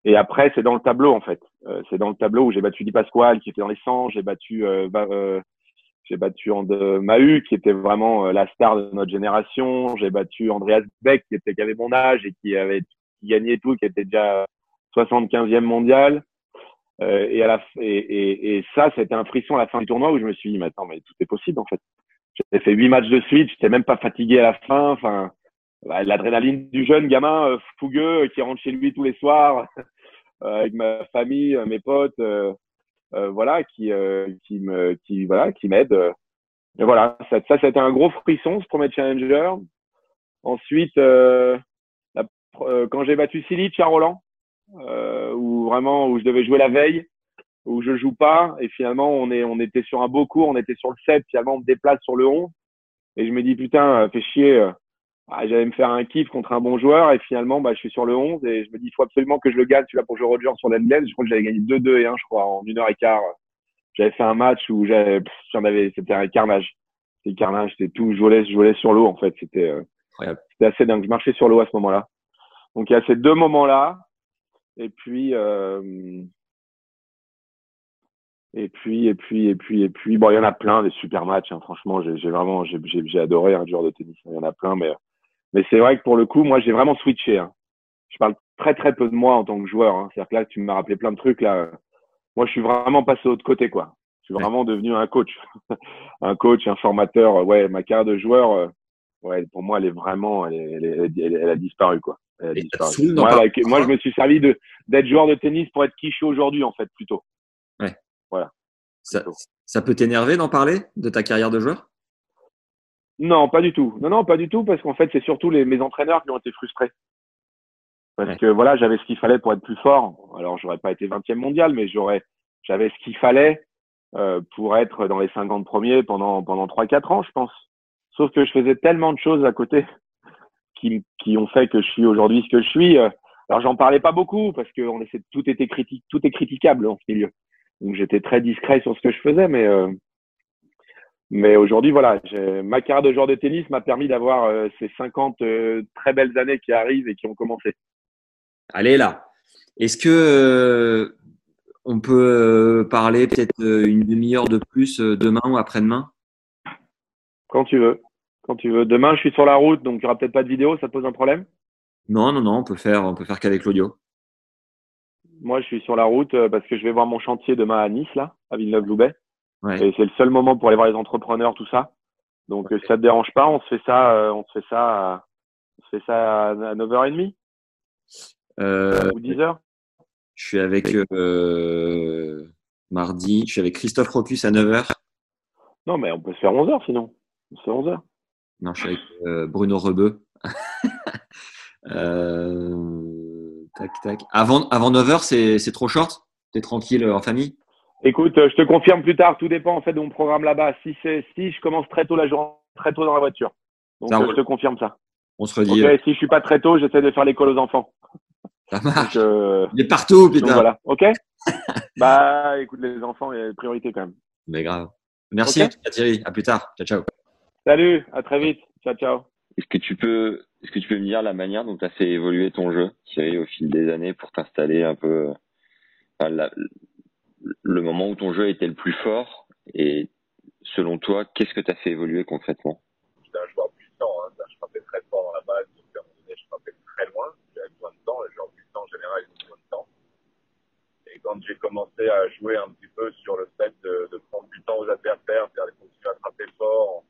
Speaker 7: Et après, c'est dans le tableau en fait. Euh, c'est dans le tableau où j'ai battu Di Pasquale qui était dans les 100, j'ai battu euh, euh, j'ai battu And Mahu qui était vraiment la star de notre génération, j'ai battu Andreas Beck qui était qui avait mon âge et qui avait qui gagnait tout, qui était déjà 75e mondial. et à la et, et, et ça, c'était un frisson à la fin du tournoi où je me suis dit, mais attends, mais tout est possible en fait. J'ai fait huit matchs de suite, j'étais même pas fatigué à la fin. Enfin, l'adrénaline du jeune gamin fougueux qui rentre chez lui tous les soirs avec ma famille, mes potes, euh, euh, voilà, qui qui me qui voilà qui m'aident. Et voilà, ça, ça un gros frisson ce premier challenger. Ensuite, euh, la, quand j'ai battu Silic à Roland, euh, où vraiment où je devais jouer la veille, où je joue pas, et finalement on est on était sur un beau cours, on était sur le 7, finalement on me déplace sur le 11, et je me dis putain, fais chier, ah, j'allais me faire un kiff contre un bon joueur et finalement, bah, je suis sur le 11 et je me dis, il faut absolument que je le gagne, celui-là pour jouer Roger sur l'Endless. Je crois que j'avais gagné 2-2 et 1, je crois, en une heure et quart. J'avais fait un match où j'avais, j'en avais, c'était un carnage. C'était carnage, c'était tout, je volais, je volais sur l'eau, en fait. C'était, euh, c'était assez dingue. Je marchais sur l'eau à ce moment-là. Donc, il y a ces deux moments-là. Et puis, euh, et puis, et puis, et puis, et puis, bon, il y en a plein des super matchs. Hein. Franchement, j'ai vraiment, j'ai adoré un joueur de tennis. Il y en a plein, mais, mais c'est vrai que pour le coup, moi, j'ai vraiment switché. Hein. Je parle très, très peu de moi en tant que joueur. Hein. C'est-à-dire que là, tu m'as rappelé plein de trucs là. Moi, je suis vraiment passé de l'autre côté, quoi. Je suis vraiment devenu un coach, un coach, un formateur. Ouais, ma carrière de joueur, euh, ouais, pour moi, elle est vraiment, elle, elle, elle, elle a disparu, quoi. Elle a disparu. Moi, moi, je me suis servi de d'être joueur de tennis pour être qui je suis aujourd'hui, en fait, plutôt.
Speaker 5: Ouais.
Speaker 7: Voilà.
Speaker 5: Ça, ça peut t'énerver d'en parler de ta carrière de joueur?
Speaker 7: Non, pas du tout. Non, non, pas du tout, parce qu'en fait, c'est surtout les, mes entraîneurs qui ont été frustrés. Parce que voilà, j'avais ce qu'il fallait pour être plus fort. Alors, j'aurais pas été 20e mondial, mais j'aurais, j'avais ce qu'il fallait euh, pour être dans les 50 premiers pendant pendant 3-4 ans, je pense. Sauf que je faisais tellement de choses à côté qui, qui ont fait que je suis aujourd'hui ce que je suis. Alors, j'en parlais pas beaucoup parce que on essaie, tout était critique, tout est critiquable en ce milieu. Donc j'étais très discret sur ce que je faisais, mais euh, mais aujourd'hui voilà, ma carrière de joueur de tennis m'a permis d'avoir euh, ces 50 euh, très belles années qui arrivent et qui ont commencé.
Speaker 5: Allez là. Est-ce que on peut parler peut-être une demi-heure de plus demain ou après-demain?
Speaker 7: Quand tu veux. Quand tu veux. Demain, je suis sur la route, donc il n'y aura peut-être pas de vidéo. Ça te pose un problème?
Speaker 5: Non, non, non. On peut faire, on peut faire qu'avec l'audio.
Speaker 7: Moi, je suis sur la route euh, parce que je vais voir mon chantier demain à Nice, là, à Villeneuve-Loubet. Et c'est le seul moment pour aller voir les entrepreneurs, tout ça. Donc, si ça te dérange pas, on se fait ça, euh, on se fait ça, on se fait ça à 9h30
Speaker 5: euh,
Speaker 7: ou 10h.
Speaker 5: Je suis avec euh, mardi, je suis avec Christophe Rocus à 9h.
Speaker 7: Non, mais on peut se faire 11h sinon. On se fait 11h.
Speaker 5: Non, je suis avec Bruno Rebeu. euh, Tac, tac. Avant, avant 9h, c'est trop short? T'es tranquille euh, en famille?
Speaker 7: Écoute, euh, je te confirme plus tard. Tout dépend en fait de mon programme là-bas. Si c'est si je commence très tôt la journée, très tôt dans la voiture. Donc euh, je te confirme ça.
Speaker 5: On se redit.
Speaker 7: si je suis pas très tôt, j'essaie de faire l'école aux enfants.
Speaker 5: Ça marche. Il est partout, putain.
Speaker 7: voilà. Ok. bah, écoute, les enfants, il y a priorité quand même.
Speaker 5: Mais grave. Merci Thierry. À plus tard. Ciao, ciao.
Speaker 7: Salut. À très vite. Ciao, ciao.
Speaker 6: Est-ce que tu peux est-ce que tu peux me dire la manière dont tu as fait évoluer ton jeu, Thierry, au fil des années pour t'installer un peu enfin, le moment où ton jeu était le plus fort et selon toi, qu'est-ce que tu as fait évoluer concrètement?
Speaker 8: J'étais un joueur puissant, hein. je frappais très fort dans la base, donc à un moment donné, je frappais très loin, j'avais besoin de temps, les joueurs puissants en général, ils ont besoin de temps. Et quand j'ai commencé à jouer un petit peu sur le fait de, prendre du temps aux adversaires, c'est-à-dire continuer à frapper fort,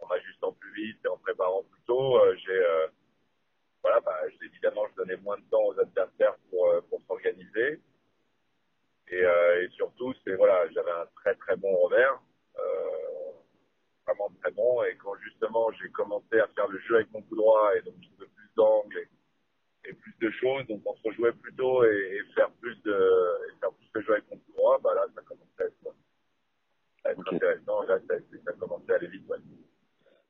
Speaker 8: en ajustant plus vite et en préparant plus tôt, euh, j'ai euh, voilà, bah, évidemment, je donnais moins de temps aux adversaires euh, pour s'organiser. Et, et, surtout, c'est voilà, j'avais un très très bon revers, vraiment très bon. Et quand justement j'ai commencé à faire le jeu avec mon coup droit et donc je plus d'angles et, plus de choses, donc on se rejouait plus tôt et, faire plus de et faire plus de jeu avec mon coup droit, bah là ça commençait à être, à être intéressant. Et là ça, ça commençait à aller vite. Ouais.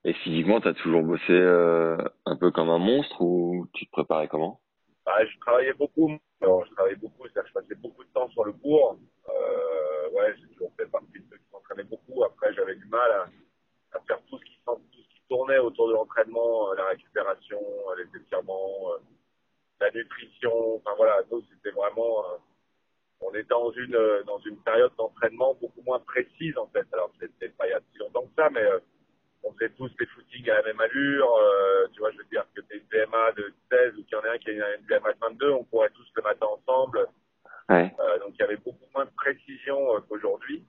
Speaker 6: Et physiquement, tu as toujours bossé euh, un peu comme un monstre ou tu te préparais comment?
Speaker 8: Bah, Je travaillais beaucoup. Alors, je travaillais beaucoup, c'est-à-dire que je passais beaucoup de temps sur le cours. Euh, ouais, j'ai toujours fait partie de ceux qui s'entraînaient beaucoup. Après, j'avais du mal à, faire tout ce, qui, tournait autour de l'entraînement, euh, la récupération, euh, les étirements, la nutrition. Enfin voilà, nous, c'était vraiment... on est dans une, dans une période d'entraînement beaucoup moins précise en fait. Alors, c'était pas il y a si longtemps que ça, mais on faisait tous des footings à la même allure. Euh, tu vois, je veux dire que tu une PMA de 16 ou qu'il y en a un qui a une PMA de 22, on pourrait tous le matin ensemble.
Speaker 6: Ouais.
Speaker 8: Euh, donc il y avait beaucoup moins de précision euh, qu'aujourd'hui.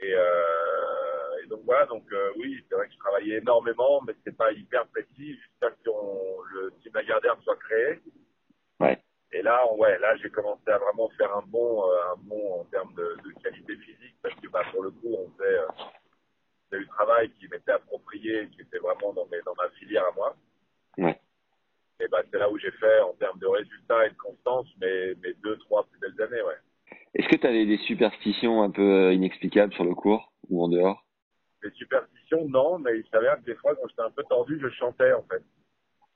Speaker 8: Et, euh, et, donc voilà, donc euh, oui, c'est vrai que je travaillais énormément, mais c'est pas hyper précis jusqu'à ce que le team Lagardère soit créé.
Speaker 6: Ouais.
Speaker 8: Et là, ouais, là j'ai commencé à vraiment faire un bon, un bon en termes de, de qualité physique parce que bah, pour le coup, on faisait eu du travail qui m'était approprié, qui était vraiment dans, mes, dans ma filière à moi.
Speaker 6: Ouais.
Speaker 8: Et ben, c'est là où j'ai fait, en termes de résultats et de constance, mes, mes deux, trois plus belles années, ouais.
Speaker 6: Est-ce que tu avais des superstitions un peu euh, inexplicables sur le cours ou en dehors?
Speaker 8: Les superstitions, non, mais il s'avère que des fois, quand j'étais un peu tordu, je chantais en fait.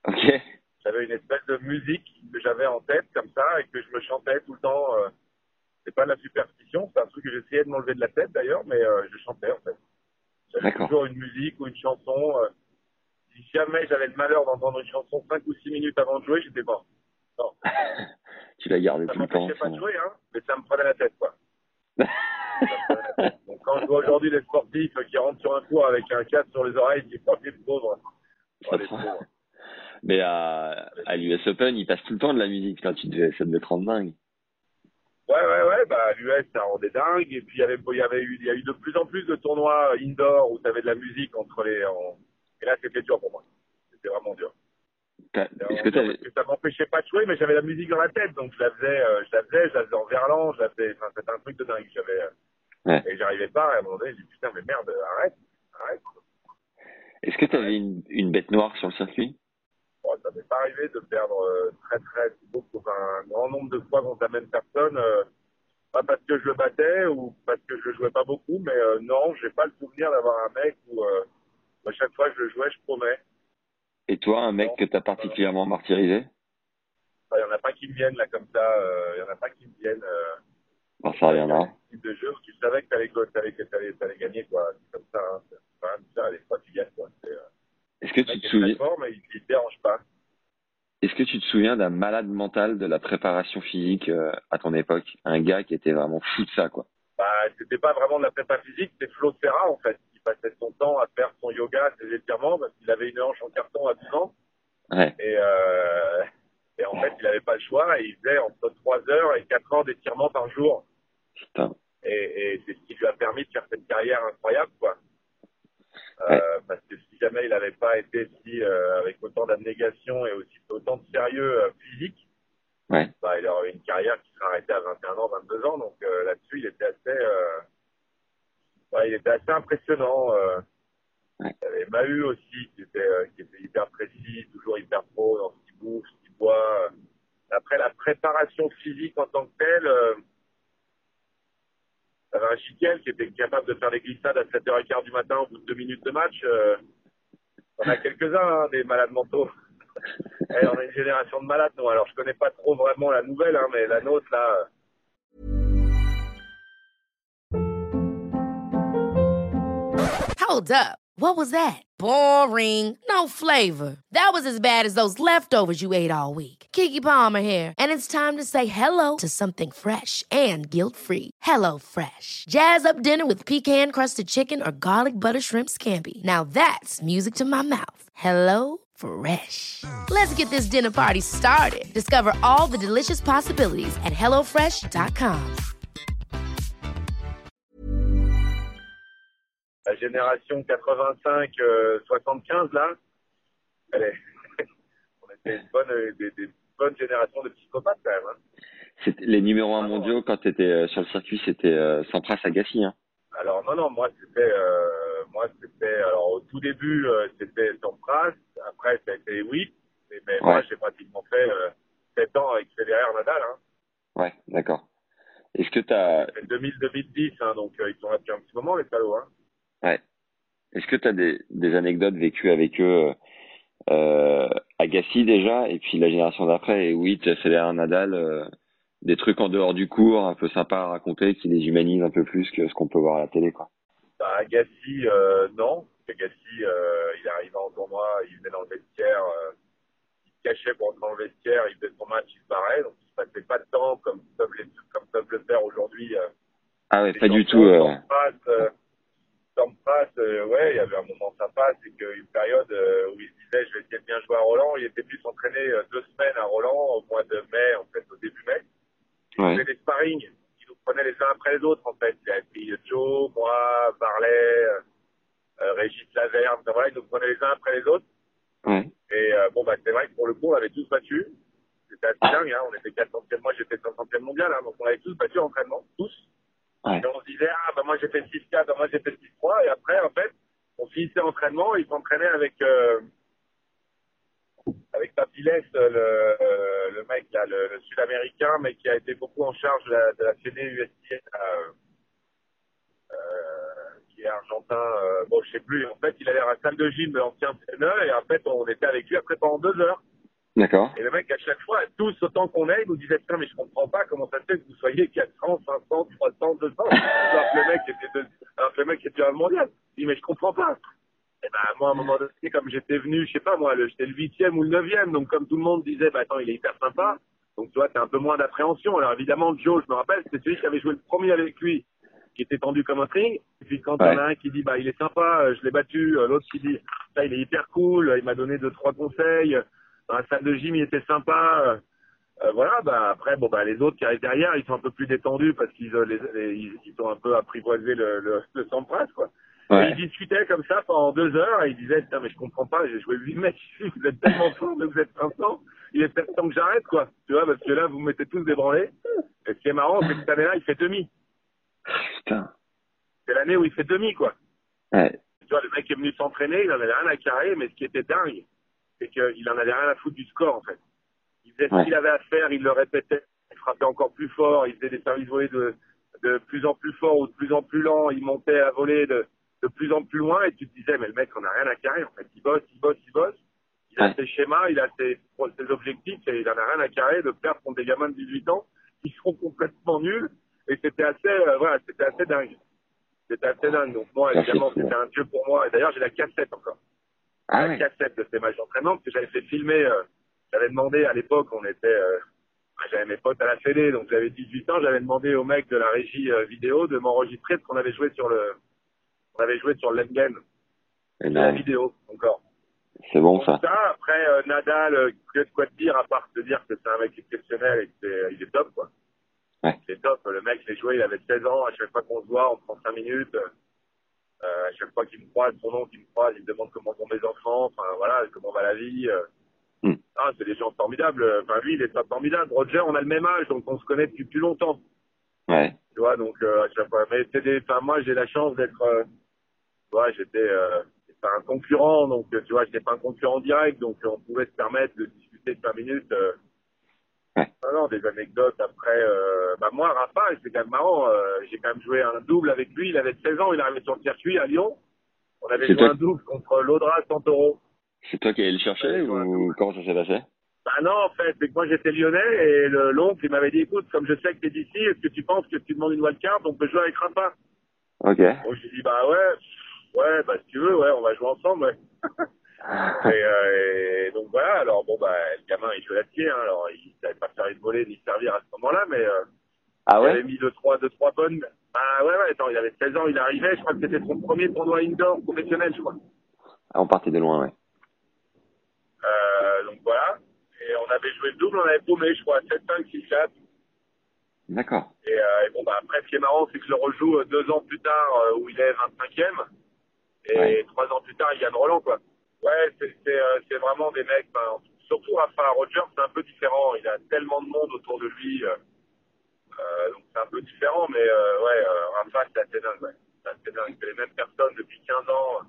Speaker 5: Ok.
Speaker 8: J'avais une espèce de musique que j'avais en tête comme ça et que je me chantais tout le temps. Euh, c'est pas de la superstition, c'est un truc que j'essayais de m'enlever de la tête d'ailleurs, mais euh, je chantais en fait. J'avais toujours une musique ou une chanson. Si jamais j'avais le malheur d'entendre une chanson 5 ou 6 minutes avant de jouer, j'étais mort. Non,
Speaker 5: Tu l'as gardé
Speaker 8: ça
Speaker 5: tout le temps.
Speaker 8: m'empêchait pas de
Speaker 5: ça.
Speaker 8: jouer, hein, mais ça me prenait la tête quoi. Ça tête. Donc quand je vois aujourd'hui des sportifs qui rentrent sur un cours avec un casque sur les oreilles, ils disent oh les pauvres. Oh,
Speaker 5: Ça
Speaker 8: les pauvres.
Speaker 5: Mais à, à l'US Open, il passe tout le temps de la musique. Là, tu devais, ça devait te rendre dingue.
Speaker 8: Ouais, ouais, ouais, bah, l'US, ça rendait dingue. Et puis, il y avait, il y avait eu, il y a eu de plus en plus de tournois indoor où tu avais de la musique entre les, en- et là, c'était dur pour moi. C'était vraiment dur.
Speaker 5: Est-ce que
Speaker 8: ça m'empêchait pas de jouer, mais j'avais la musique dans la tête. Donc, je la faisais, euh, je la faisais, je la faisais en verlan, je la faisais, enfin, c'était un truc de dingue. J'avais, euh,
Speaker 5: Ouais.
Speaker 8: et j'arrivais pas, et à un moment donné, j'ai dit, putain, mais merde, arrête, arrête.
Speaker 5: est-ce que t'avais une, une bête noire sur le circuit?
Speaker 8: Bon, ça m'est pas arrivé de perdre euh, très, très, beaucoup, enfin, un grand nombre de fois contre la même personne, pas parce que je le battais ou parce que je le jouais pas beaucoup, mais non, j'ai pas le souvenir d'avoir un mec où à chaque fois que je le jouais, je promets.
Speaker 5: Et toi, un mec
Speaker 8: Non.
Speaker 5: que t'as particulièrement martyrisé?
Speaker 8: Il y en a pas qui me viennent là comme ça, euh, il y en a pas qui me viennent. Euh,
Speaker 5: Bon, ça reviendra.
Speaker 8: type de jeu où tu savais que t'allais, que t'allais, que t'allais, t'allais gagner quoi. C'est comme ça, hein. c'est quand même ça. Des fois, tu gagnes quoi. Euh,
Speaker 5: Est-ce que tu te
Speaker 8: est
Speaker 5: souviens,
Speaker 8: mais il, dérange pas.
Speaker 5: est-ce que tu te souviens d'un malade mental de la préparation physique euh, à ton époque? Un gars qui était vraiment fou de ça, quoi.
Speaker 8: Bah, c'était pas vraiment de la prépa physique, c'était Flo Serra en fait. Il passait son temps à faire son yoga, ses étirements, parce qu'il avait une hanche en carton à 12 ans.
Speaker 5: Ouais.
Speaker 8: Et, euh, et en fait, il avait pas le choix et il faisait entre 3 heures et 4 heures d'étirement par jour.
Speaker 5: Putain.
Speaker 8: Et, et c'est ce qui lui a permis de faire cette carrière incroyable, quoi. Euh, Parce que si jamais il n'avait pas été si, euh, avec autant d'abnégation et aussi autant de sérieux physique,
Speaker 5: Ouais.
Speaker 8: bah, il aurait eu une carrière qui serait arrêtée à 21 ans, 22 ans. Donc euh, là-dessus, il était assez, euh, ouais, il était assez impressionnant. Euh.
Speaker 5: Ouais.
Speaker 8: Il y avait Mahu aussi, qui était, euh, qui était hyper précis, toujours hyper pro dans ce qu'il bouffe, ce qu'il boit. Après, la préparation physique en tant que telle, euh, T'avais un Chiquel qui était capable de faire des glissades à 7h15 du matin au bout de deux minutes de match. Euh, on a quelques-uns, hein, des malades mentaux. On une génération de malades. Alors, je connais pas trop vraiment la nouvelle, hein, mais la nôtre, là,
Speaker 9: Hold up. What was that? Boring. No flavor. That was as bad as those leftovers you ate all week. Kiki Palmer here, and it's time to say hello to something fresh and guilt-free. Hello Fresh. Jazz up dinner with pecan-crusted chicken or garlic butter shrimp scampi. Now that's music to my mouth. Hello Fresh. Let's get this dinner party started. Discover all the delicious possibilities at hellofresh.com.
Speaker 8: la génération 85-75, là, elle est... on était une bonne, euh, des, des bonnes générations de psychopathes, quand même. Hein.
Speaker 5: Les numéros 1 mondiaux quand t'étais euh, sur le circuit, c'était euh, Sampras Agassi. Hein.
Speaker 8: Alors, non, non, moi, c'était... Euh, moi, c'était... Alors, au tout début, euh, c'était Sampras. Après, ça a été oui. Mais, mais moi, j'ai pratiquement fait euh, 7 ans avec Federer Nadal. Hein.
Speaker 5: Ouais, d'accord. Est-ce que t'as,
Speaker 8: C'est 2000-2010, hein, donc euh, ils sont là depuis un petit moment, les salauds. Hein.
Speaker 5: ouais, est-ce que t'as des, des anecdotes vécues avec eux, euh, Agassi déjà, et puis la génération d'après, et oui, Federer Nadal, euh, des trucs en dehors du cours, un peu sympas à raconter, qui les humanisent un peu plus que ce qu'on peut voir à la télé, quoi.
Speaker 8: Bah, Agassi, euh, non. Agassi, euh, il arrivait en tournoi, il venait dans le vestiaire, euh, il se cachait pour entrer dans le vestiaire, il faisait son match, il se barrait, donc il se passait pas de temps comme peuvent, les, comme peuvent le faire aujourd'hui.
Speaker 5: Ah ouais, pas du tout. Euh...
Speaker 8: Euh, ouais, il y avait un moment sympa, c'est qu'une période où il se disait je vais essayer de bien jouer à Roland, il était venu s'entraîner euh, deux semaines à Roland au mois de mai, en fait, au début mai. Il
Speaker 5: Ouais.
Speaker 8: faisait des sparring, il nous prenait les uns après les autres, en fait. Pris Joe, moi, Barlet, euh, euh, Régis Laverne, voilà, il nous prenait les uns après les autres.
Speaker 5: Ouais.
Speaker 8: Et euh, bon, bah, c'est vrai que pour le coup, on avait tous battu. C'était assez dingue, hein. On était 400e, moi j'étais 500e mondial, hein. Donc on avait tous battu en entraînement, tous.
Speaker 5: Ouais.
Speaker 8: Et on se disait, ah, bah, moi j'ai fait 6-4, bah, moi j'ai fait 6-3. Et après, en fait, on finissait l'entraînement, il s'entraînait avec, euh, avec Papilès, le, le mec, là, le, le sud-américain, mais qui a été beaucoup en charge de la, de la euh, euh, qui est argentin. Euh, bon, je sais plus. En fait, il allait à la salle de gym de l'ancien entraîneur et en fait, on était avec lui après pendant deux heures.
Speaker 6: D'accord.
Speaker 8: Et le mec, à chaque fois, tous autant qu'on est, il nous disait putain, mais je comprends pas comment ça se fait que vous soyez 400, 500, 300, 200. alors que le mec était, de... alors que le mec était un mondial. Il dit mais je comprends pas. Et ben moi, à un moment donné, comme j'étais venu, je sais pas moi, j'étais le huitième ou le neuvième, donc comme tout le monde disait, bah attends, il est hyper sympa. Donc tu vois, t'as un peu moins d'appréhension. Alors évidemment, Joe, je me rappelle, c'était celui qui avait joué le premier avec lui, qui était tendu comme un string. Et puis quand en a un qui dit, bah il est sympa, euh, je l'ai battu, euh, l'autre qui dit, ça il est hyper cool, il m'a donné deux trois conseils. Dans la salle de gym, il était sympa. Euh, euh, voilà, bah après, bon bah les autres qui arrivent derrière, ils sont un peu plus détendus parce qu'ils euh, les, les- ils, ils ont un peu apprivoisé le, le, le Sampras, quoi. Et
Speaker 6: Ouais.
Speaker 8: ils discutaient comme ça pendant deux heures et ils disaient, putain, mais je comprends pas, j'ai joué huit matchs vous êtes tellement forts, mais vous êtes 500, il est peut-être temps que j'arrête, quoi. Tu vois, parce que là, vous me mettez tous débranlés. Et ce qui est marrant, c'est que cette année-là, il fait demi.
Speaker 6: Putain.
Speaker 8: C'est l'année où il fait demi, quoi.
Speaker 6: Ouais.
Speaker 8: Tu vois, le mec est venu s'entraîner, il en avait rien à carrer, mais ce qui était dingue, c'est qu'il en avait rien à foutre du score, en fait. Il faisait
Speaker 6: Ouais.
Speaker 8: ce qu'il avait à faire, il le répétait, il frappait encore plus fort, il faisait des services volés de, de plus en plus fort ou de plus en plus lent, il montait à voler de, de plus en plus loin, et tu te disais, mais le mec, on a rien à carrer, en fait. Il bosse, il bosse, il bosse. Il a
Speaker 6: Ouais.
Speaker 8: ses schémas, il a ses, ses objectifs, et il en a rien à carrer de perdre contre des gamins de 18 ans qui sont complètement nuls. Et c'était assez, euh, voilà, c'était assez dingue. C'était assez dingue. Donc moi, évidemment, c'était un dieu pour moi. Et d'ailleurs, j'ai la cassette encore.
Speaker 6: Ah
Speaker 8: la
Speaker 6: ouais.
Speaker 8: cassette de ces matchs d'entraînement parce que j'avais fait filmer. euh, j'avais demandé à l'époque, on était, euh, j'avais mes potes à la Fédé, donc j'avais 18 ans. J'avais demandé au mec de la régie vidéo de m'enregistrer parce qu'on avait joué sur le, on avait joué sur le Lengen, la vidéo encore.
Speaker 6: C'est bon ça.
Speaker 8: Ça, après euh, Nadal, euh, que de quoi te dire à part te dire que c'est un mec exceptionnel et que c'est, il est top quoi.
Speaker 6: Ouais.
Speaker 8: Il est top. Le mec, j'ai joué, il avait 16 ans. À chaque fois qu'on se voit, on prend 5 minutes. Euh, à chaque fois qu'il me croise, son nom qu'il me croise, il me demande comment vont mes enfants. Enfin voilà, comment va la vie. euh.
Speaker 6: Hmm.
Speaker 8: Ah, c'est des gens formidables. Enfin lui, il est pas formidable. Roger, on a le même âge, donc on se connaît depuis plus longtemps.
Speaker 6: Ouais.
Speaker 8: Tu vois, donc euh, à chaque fois. Mais c'est des. Enfin moi, j'ai la chance d'être. Tu vois, j'étais. Euh, un concurrent, donc euh, tu vois, j'étais pas un concurrent direct, donc euh, on pouvait se permettre de discuter 5 minutes. euh,
Speaker 6: Ouais.
Speaker 8: non, non, des anecdotes après. Euh, bah moi, Rafa, c'est quand même marrant. j'ai quand même joué un double avec lui. Il avait 16 ans, il arrivait sur le circuit à Lyon. On avait joué
Speaker 6: toi-
Speaker 8: un double contre l'Audra Santoro.
Speaker 6: C'est toi qui allais le chercher ou comment ça s'est passé?
Speaker 8: Bah non, en fait, c'est que moi j'étais lyonnais et le- l'oncle il m'avait dit écoute, comme je sais que t'es d'ici, est-ce que tu penses que tu demandes une wildcard, on peut jouer avec Rafa?
Speaker 6: Ok.
Speaker 8: Donc j'ai dit bah ouais, ouais, bah si tu veux, ouais, on va jouer ensemble. Ouais. et, euh, et donc voilà, alors bon bah le gamin il jouait pied, hein, alors il savait pas faire une volée ni servir à ce moment-là, mais euh,
Speaker 6: Ah
Speaker 8: il avait mis deux trois, deux trois bonnes. Ah ouais ouais, attends, il avait 16 ans, il arrivait, je crois que c'était son premier tournoi indoor professionnel, je crois.
Speaker 6: Ah, On partait de loin, ouais.
Speaker 8: Euh, donc voilà. Et on avait joué le double, on avait paumé, je crois, 7-5, 6-4.
Speaker 6: D'accord.
Speaker 8: Et, euh, et bon, bah, après, ce qui est marrant, c'est que je le rejoue deux ans plus tard, euh, où il est 25e. Et
Speaker 6: Ouais.
Speaker 8: trois ans plus tard, il gagne Roland, quoi. Ouais, c'est c'est, euh, c'est vraiment des mecs, ben, surtout Rafa Roger, c'est un peu différent. Il a tellement de monde autour de lui. euh, euh, donc c'est un peu différent, mais euh, ouais, euh, Rafa, c'est assez dingue, ouais. C'est assez dingue. C'est les mêmes personnes depuis 15 ans.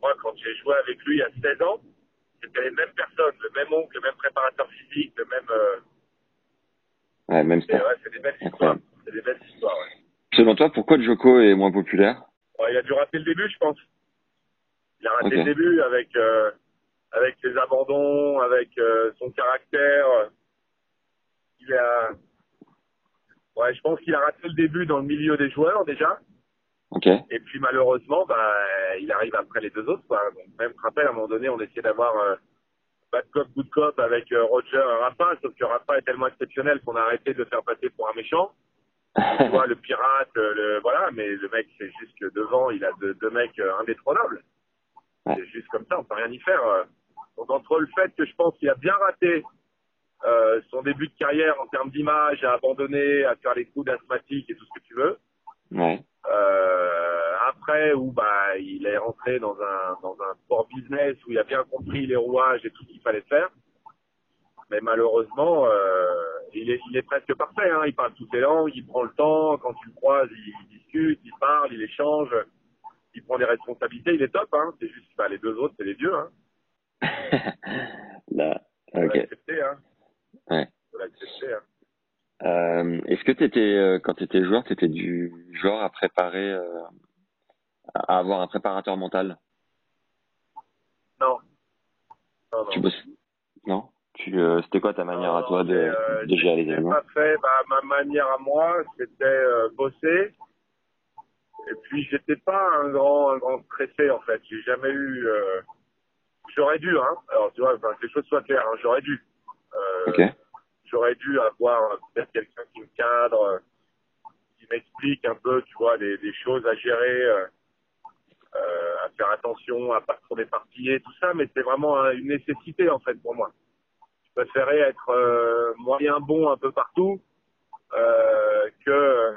Speaker 8: Moi, quand j'ai joué avec lui il y a 16 ans, c'était les mêmes personnes, le même oncle, le même préparateur physique, le même. euh,
Speaker 6: Ouais, même ça.
Speaker 8: ouais, c'est des belles histoires. C'est des belles histoires, ouais.
Speaker 6: Selon toi, pourquoi Joko est moins populaire?
Speaker 8: Il a dû rater le début, je pense. Il a raté le début avec euh, avec ses abandons, avec euh, son caractère. Il a, ouais, je pense qu'il a raté le début dans le milieu des joueurs déjà. Et puis malheureusement, bah, il arrive après les deux autres. Quoi. Donc même, rappelle, à un moment donné, on essayait d'avoir euh, bad cop, good cop avec euh, Roger Rafa, sauf que Rafa est tellement exceptionnel qu'on a arrêté de le faire passer pour un méchant. Tu vois, le pirate, euh, le voilà, mais le mec, c'est juste que devant, il a deux, deux mecs euh, indétrônables.
Speaker 6: Ouais.
Speaker 8: C'est juste comme ça, on peut rien y faire. euh. Donc entre le fait que je pense qu'il a bien raté euh, son début de carrière en termes d'image, à abandonner, à faire les coups d'asthmatique et tout ce que tu veux.
Speaker 6: ouais.
Speaker 8: Euh, après, où bah il est rentré dans un dans un sport business où il a bien compris les rouages et tout ce qu'il fallait faire. Mais malheureusement, euh, il est il est presque parfait. Hein. Il parle toutes les langues, il prend le temps. Quand tu le croises, il, il discute, il parle, il échange, il prend des responsabilités. Il est top. Hein. C'est juste bah, les deux autres, c'est les vieux. Hein.
Speaker 6: Là.
Speaker 8: Faut l'accepter. Hein.
Speaker 6: Ouais.
Speaker 8: Faut l'accepter. Hein.
Speaker 6: Euh, Est-ce que t'étais, euh, quand tu étais joueur, tu étais du genre à préparer euh, à avoir un préparateur mental?
Speaker 8: Non. non, non.
Speaker 6: Tu bosses Non tu, C'était quoi ta manière à toi de,
Speaker 8: euh,
Speaker 6: de gérer les événements
Speaker 8: pas fait, bah, ma manière à moi, c'était euh, bosser. Et puis j'étais pas un grand, un grand stressé en fait. J'ai jamais eu. euh, J'aurais dû, hein. Alors tu vois, enfin, que les choses soient claires, hein, j'aurais dû. J'aurais dû avoir peut-être quelqu'un qui me cadre, qui m'explique un peu, tu vois, des, des choses à gérer, euh, euh, à faire attention, à pas trop m'éparpiller, tout ça. Mais c'est vraiment euh, une nécessité en fait pour moi. Je préférais être euh, moyen bon un peu partout euh, que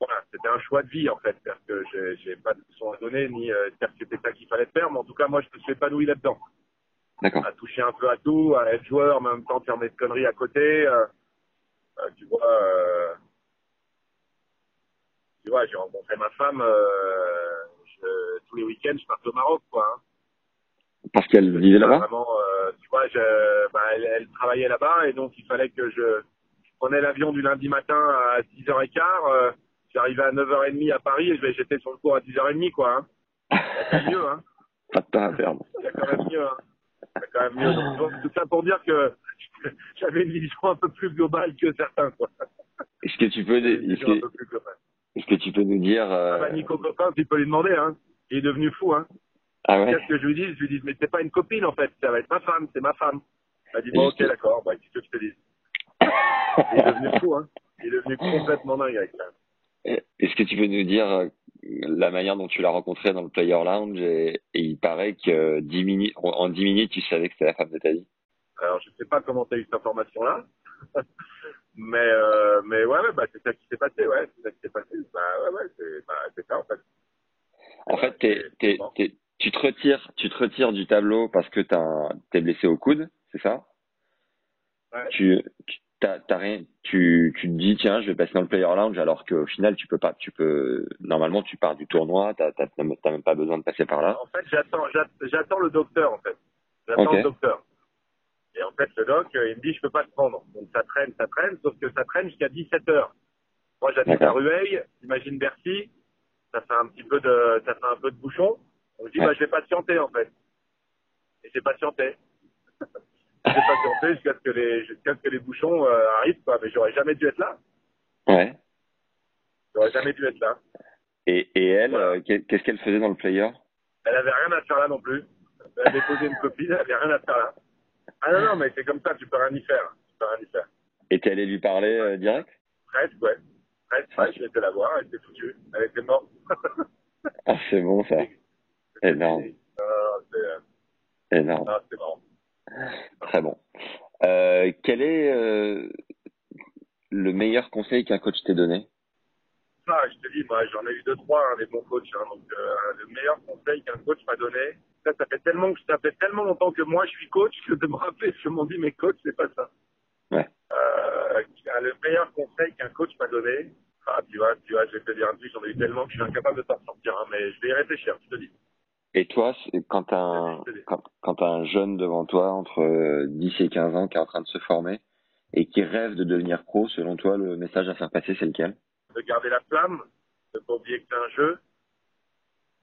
Speaker 8: voilà, c'était un choix de vie en fait, parce que j'ai- pas de leçon à donner ni euh, dire que c'était ça qu'il fallait faire, mais en tout cas moi je me suis épanoui là-dedans,
Speaker 6: D'accord.
Speaker 8: à toucher un peu à tout, à être joueur, mais en même temps faire mes conneries à côté. euh, euh, tu vois, euh, tu vois, j'ai rencontré ma femme euh, je- tous les week-ends, je partais au Maroc, quoi. hein.
Speaker 6: Parce qu'elle vivait là-bas?
Speaker 8: Vraiment, tu vois, je, bah, elle, elle travaillait là-bas et donc il fallait que je, je prenais l'avion du lundi matin à 6h15. Euh, J'arrivais à 9h30 à Paris et je- j'étais sur le cours à 10h30, quoi. Hein. C'est mieux, hein.
Speaker 6: Pas de temps à perdre.
Speaker 8: C'est quand même mieux, hein. C'est quand même mieux. Donc, donc, tout ça pour dire que j'avais une vision un peu plus globale que certains, quoi.
Speaker 6: Est-ce que tu peux, est-ce que, tu peux nous dire euh,
Speaker 8: Ah bah, Nico Copain, tu peux lui demander, hein. Il est devenu fou, hein.
Speaker 6: Ah ouais
Speaker 8: Qu'est-ce que je lui dis? Je lui dis, mais c'est pas une copine, en fait. Ça va être ma femme, c'est ma femme. Elle dit, bon, ok, d'accord, bah, qu'est-ce que je te dis? Il est devenu fou, hein. Il est devenu complètement dingue avec ça.
Speaker 6: Est-ce que tu peux nous dire euh, la manière dont tu l'as rencontré dans le Player Lounge et, et il paraît que 10 minutes, en- en 10 minutes, tu savais que c'était la femme de ta vie?
Speaker 8: Alors, je sais pas comment tu as eu cette information-là. mais, euh, mais ouais, ouais, bah, c'est ça qui s'est passé, ouais. C'est ça qui s'est passé. Bah, ouais, ouais, c'est, bah, ça, en fait.
Speaker 6: En fait, t'es, t'es- tu te retires, tu te retires du tableau parce que t'as, t'es blessé au coude, c'est ça?
Speaker 8: Ouais.
Speaker 6: Tu, t'as rien, tu, tu te dis tiens, je vais passer dans le Player Lounge alors qu'au final tu peux pas, tu peux, normalement tu pars du tournoi, t'as, même pas besoin de passer par là.
Speaker 8: En fait, j'attends, j'att- j'attends le docteur, en fait. J'attends le docteur. Et en fait, le doc, euh, il me dit, je peux pas te prendre. Donc, ça traîne, ça traîne, sauf que ça traîne jusqu'à 17 heures. Moi, j'habite à. Rueil, imagine Bercy, ça fait un petit peu de, ça fait un peu de bouchon. Donc, je dis,
Speaker 6: Ouais.
Speaker 8: bah, je vais patienter, en fait. Et j'ai patienté. j'ai patienté jusqu'à ce que les, jusqu'à ce que les bouchons euh, arrivent, quoi. Mais j'aurais jamais dû être là.
Speaker 6: Ouais.
Speaker 8: J'aurais jamais dû être là.
Speaker 6: Et, et elle, euh, qu'est- qu'est-ce qu'elle faisait dans le Player?
Speaker 8: Elle avait rien à faire là non plus. Elle a déposé une copine, elle avait rien à faire là. Ah non, non, mais c'est comme ça, tu peux rien y faire. Tu peux rien y faire.
Speaker 6: Et t'es allé lui parler euh, direct?
Speaker 8: Presque, ouais. Presque, ouais, je été la voir, elle était foutue. Elle était morte.
Speaker 6: Ah, c'est bon ça. Énorme,
Speaker 8: c'est, euh,
Speaker 6: énorme.
Speaker 8: c'est marrant.
Speaker 6: Très bon. Euh, quel est euh, le meilleur conseil qu'un coach t'ait donné?
Speaker 8: Ça, je te dis, moi, j'en ai eu deux, trois, hein, des bons coachs. Hein, donc, euh, le meilleur conseil qu'un coach m'a donné, ça, ça fait tellement ça fait tellement longtemps que moi, je suis coach que de me rappeler ce que m'ont dit mes coachs, c'est pas ça.
Speaker 6: Ouais.
Speaker 8: Le meilleur conseil qu'un coach m'a donné, ah, tu vois, tu vois, je vais te dire un truc, j'en ai eu tellement que je suis incapable de t'en sortir, hein, mais je vais y réfléchir, je te dis.
Speaker 6: Et toi, quand t'as un, quand, quand t'as un jeune devant toi entre euh, 10 et 15 ans qui est en train de se former et qui rêve de devenir pro, selon toi, le message à faire passer, c'est lequel?
Speaker 8: De garder la flamme, de pas oublier que c'est un jeu,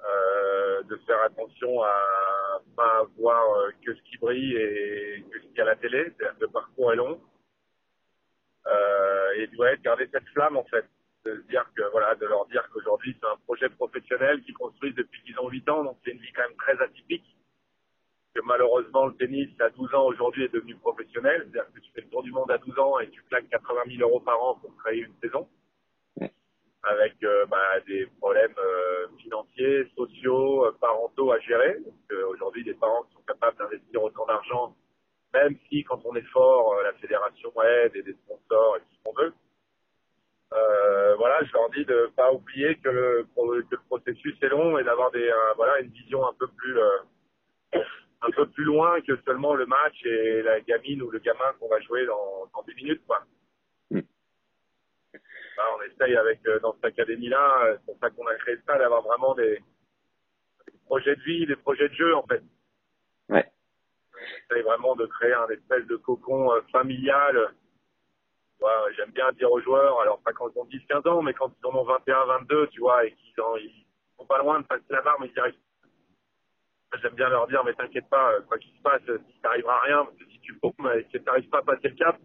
Speaker 8: euh, de faire attention à pas voir euh, que ce qui brille et que ce qu'il y a à la télé, c'est-à-dire que le parcours est long, euh, et ouais, de garder cette flamme en fait, de se dire que voilà, de leur dire qu'aujourd'hui c'est un projet professionnel qu'ils construisent depuis qu'ils ont 8 ans, donc c'est une vie quand même très atypique. Que malheureusement le tennis à 12 ans aujourd'hui est devenu professionnel, c'est-à-dire que tu fais le tour du monde à 12 ans et tu claques 80 000 euros par an pour créer une saison avec euh, bah, des problèmes euh, financiers, sociaux, euh, parentaux à gérer. Aujourd'hui, des parents qui sont capables d'investir autant d'argent, même si quand on est fort, la fédération aide et des sponsors et tout ce qu'on veut. Euh, voilà, je leur dis de pas oublier que le, que le processus est long et d'avoir des euh, voilà une vision un peu plus euh, un peu plus loin que seulement le match et la gamine ou le gamin qu'on va jouer dans, dans 10 minutes quoi. Là, on essaye avec euh, dans cette académie-là, euh, c'est pour ça qu'on a créé ça, d'avoir vraiment des, des projets de vie, des projets de jeu en fait.
Speaker 6: Ouais.
Speaker 8: On essaye vraiment de créer un espèce de cocon familial. Vois, J'aime bien dire aux joueurs, alors pas quand ils ont 10-15 ans, mais quand ils en ont 21, 22, tu vois, et qu'ils en- ils, sont pas loin de passer la barre, mais ils y arrivent. J'aime bien leur dire, mais t'inquiète pas, euh, quoi qu'il se passe, euh, si t'arrivera rien, parce que si tu paumes et que t'arrives pas à passer le cap,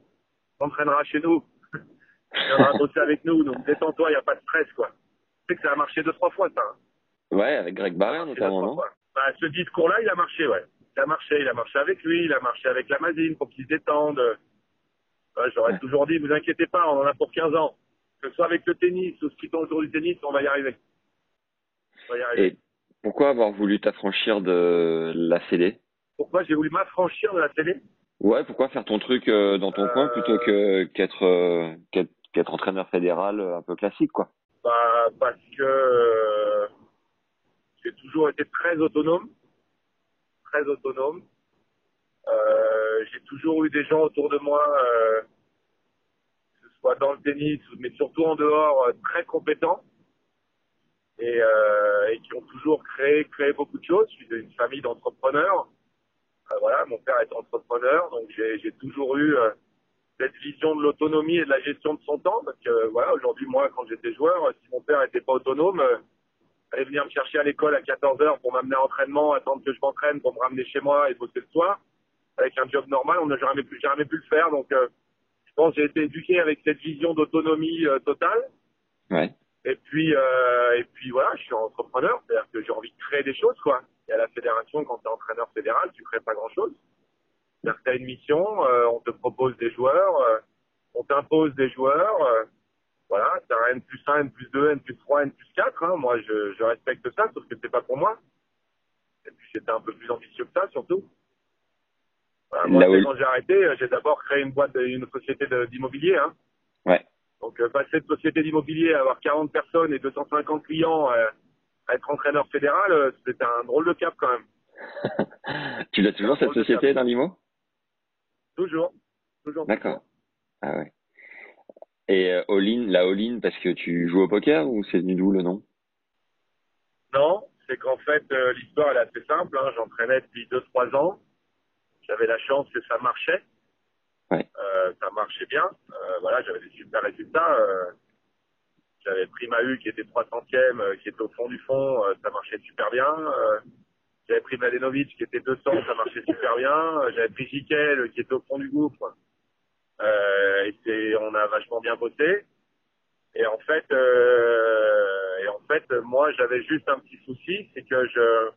Speaker 8: t'entraîneras chez nous. tu viendras bosser avec nous, donc détends-toi, il n'y a pas de stress, quoi. Tu sais que ça a marché deux, trois fois, ça. Hein.
Speaker 5: Ouais, avec Greg Barrère notamment, non?
Speaker 8: bah, Ce discours-là, il a marché, ouais. Il a marché, il a marché avec lui, il a marché avec la Mazine pour qu'il se détende. J'aurais toujours dit, vous inquiétez pas, on en a pour 15 ans. Que ce soit avec le tennis ou ce qui tourne autour du tennis, on va y arriver. On va y arriver.
Speaker 5: Et pourquoi avoir voulu t'affranchir de la CD
Speaker 8: Pourquoi j'ai voulu m'affranchir de la télé
Speaker 5: Ouais, pourquoi faire ton truc euh, dans ton
Speaker 8: Euh,
Speaker 5: coin plutôt que qu'être euh, qu'être entraîneur fédéral euh, un peu classique, quoi?
Speaker 8: Bah, Parce que euh, j'ai toujours été très autonome. Très autonome. Euh, j'ai toujours eu des gens autour de moi, euh, que ce soit dans le tennis, mais surtout en dehors, euh, très compétents. Et, euh, et qui ont toujours créé, créé beaucoup de choses. Je suis d'une famille d'entrepreneurs. Voilà, mon père est entrepreneur, donc j'ai toujours eu euh, cette vision de l'autonomie et de la gestion de son temps. Parce que voilà, aujourd'hui, moi, quand j'étais joueur, si mon père était pas autonome, euh, allait venir me chercher à l'école à 14 heures pour m'amener à entraînement, attendre que je m'entraîne pour me ramener chez moi et bosser le soir. Avec un job normal, on n'a jamais pu, jamais pu le faire. Donc, euh, je pense que j'ai été éduqué avec cette vision d'autonomie euh, totale.
Speaker 5: Ouais.
Speaker 8: Et puis, euh, et puis voilà, je suis entrepreneur, c'est-à-dire que j'ai envie de créer des choses, quoi. Et à la fédération, quand tu es entraîneur fédéral, tu crées pas grand-chose. C'est-à-dire que tu as une mission, euh, on te propose des joueurs, euh, on t'impose des joueurs. euh, voilà, c'est un N plus 1, N plus 2, N plus 3, N plus 4. Hein. Moi, je, je respecte ça, sauf que c'est pas pour moi. Et puis, j'étais un peu plus ambitieux que ça, surtout. Voilà, moi,
Speaker 5: où-
Speaker 8: quand j'ai arrêté, euh, j'ai d'abord créé une boîte, une société d'immobilier. Hein.
Speaker 5: Ouais.
Speaker 8: Donc, euh, passer de société d'immobilier à avoir 40 personnes et 250 clients, euh, à être entraîneur fédéral, euh, c'était un drôle de cap quand même.
Speaker 5: tu l'as toujours cette société dans l'IMO
Speaker 8: Toujours. Toujours.
Speaker 5: D'accord. Ah ouais. Et euh, all-in, la all-in parce que tu joues au poker ou c'est venu d'où le nom?
Speaker 8: Non, c'est qu'en fait, euh, l'histoire elle est assez simple. Hein. J'entraînais depuis 2-3 ans. J'avais la chance que ça marchait.
Speaker 5: Ouais.
Speaker 8: Euh, ça marchait bien. Euh, voilà, j'avais des super résultats. Euh, j'avais pris Mahu qui était 300e, euh, qui était au fond du fond. euh, ça marchait super bien. Euh, j'avais pris Mladenovic qui était 200, ça marchait super bien. Euh, j'avais pris euh, qui était au fond du gouffre. Euh, et c'est, on a vachement bien bossé. Et en fait, euh, et en fait, moi, j'avais juste un petit souci, c'est que je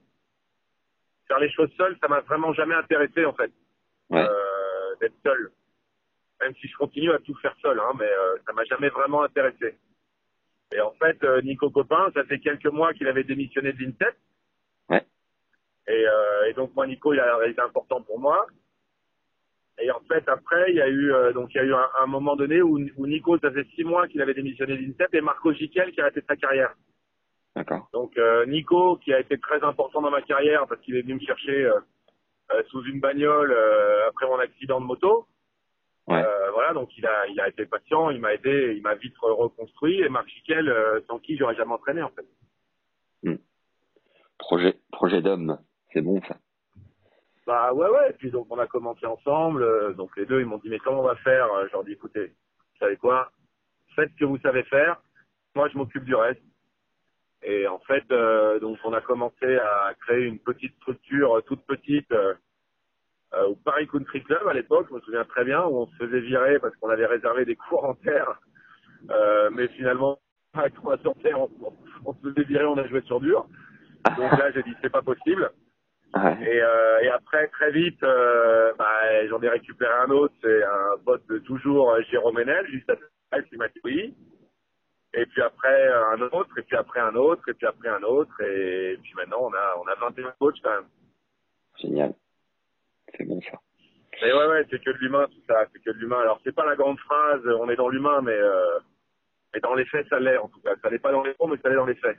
Speaker 8: faire les choses seul, ça m'a vraiment jamais intéressé en fait,
Speaker 5: Ouais.
Speaker 8: euh, d'être seul. Même si je continue à tout faire seul, hein, mais euh, ça m'a jamais vraiment intéressé. Et en fait, euh, Nico Copin, ça fait quelques mois qu'il avait démissionné de l'INSEP.
Speaker 5: Ouais.
Speaker 8: Et, euh, et donc moi, Nico, il a été important pour moi. Et en fait, après, il y a eu euh, donc il y a eu un, un moment donné où, où Nico, ça fait six mois qu'il avait démissionné de l'INSEP et Marco Giquel qui a arrêté sa carrière.
Speaker 5: D'accord.
Speaker 8: Donc euh, Nico, qui a été très important dans ma carrière parce qu'il est venu me chercher euh, euh, sous une bagnole euh, après mon accident de moto.
Speaker 5: Ouais.
Speaker 8: Euh, voilà, donc il a il a été patient, il m'a aidé, il m'a vite re- reconstruit et Marc Chiquel, euh, sans qui j'aurais jamais entraîné en fait.
Speaker 5: Projet, projet d'homme. C'est bon ça.
Speaker 8: Bah ouais ouais, et puis donc on a commencé ensemble, euh, donc les deux ils m'ont dit mais comment on va faire? Je leur dit écoutez, vous savez quoi? Faites ce que vous savez faire, moi je m'occupe du reste. Et en fait, euh, donc on a commencé à créer une petite structure euh, toute petite euh, au Paris Country Club à l'époque, je me souviens très bien, où on se faisait virer parce qu'on avait réservé des cours en terre. Euh, mais finalement, avec trois sur terre, on, on se faisait virer, on a joué sur dur. Donc là, j'ai dit c'est pas possible.
Speaker 5: Ouais.
Speaker 8: Et, euh, et après, très vite, bah, j'en ai récupéré un autre, c'est un pote de toujours, Jérôme Enel, juste après, qui m'a dit oui. Et puis après, un autre, et puis après un autre, et puis après un autre, et puis maintenant, on a, on a 21 coachs quand même.
Speaker 5: Génial. C'est bon ça.
Speaker 8: Mais ouais, ouais, c'est que de l'humain, tout ça, c'est que de l'humain. Alors, c'est pas la grande phrase, on est dans l'humain, mais, euh, mais dans les faits, ça l'est, en tout cas. Ça l'est pas dans les mots, mais ça l'est dans les faits.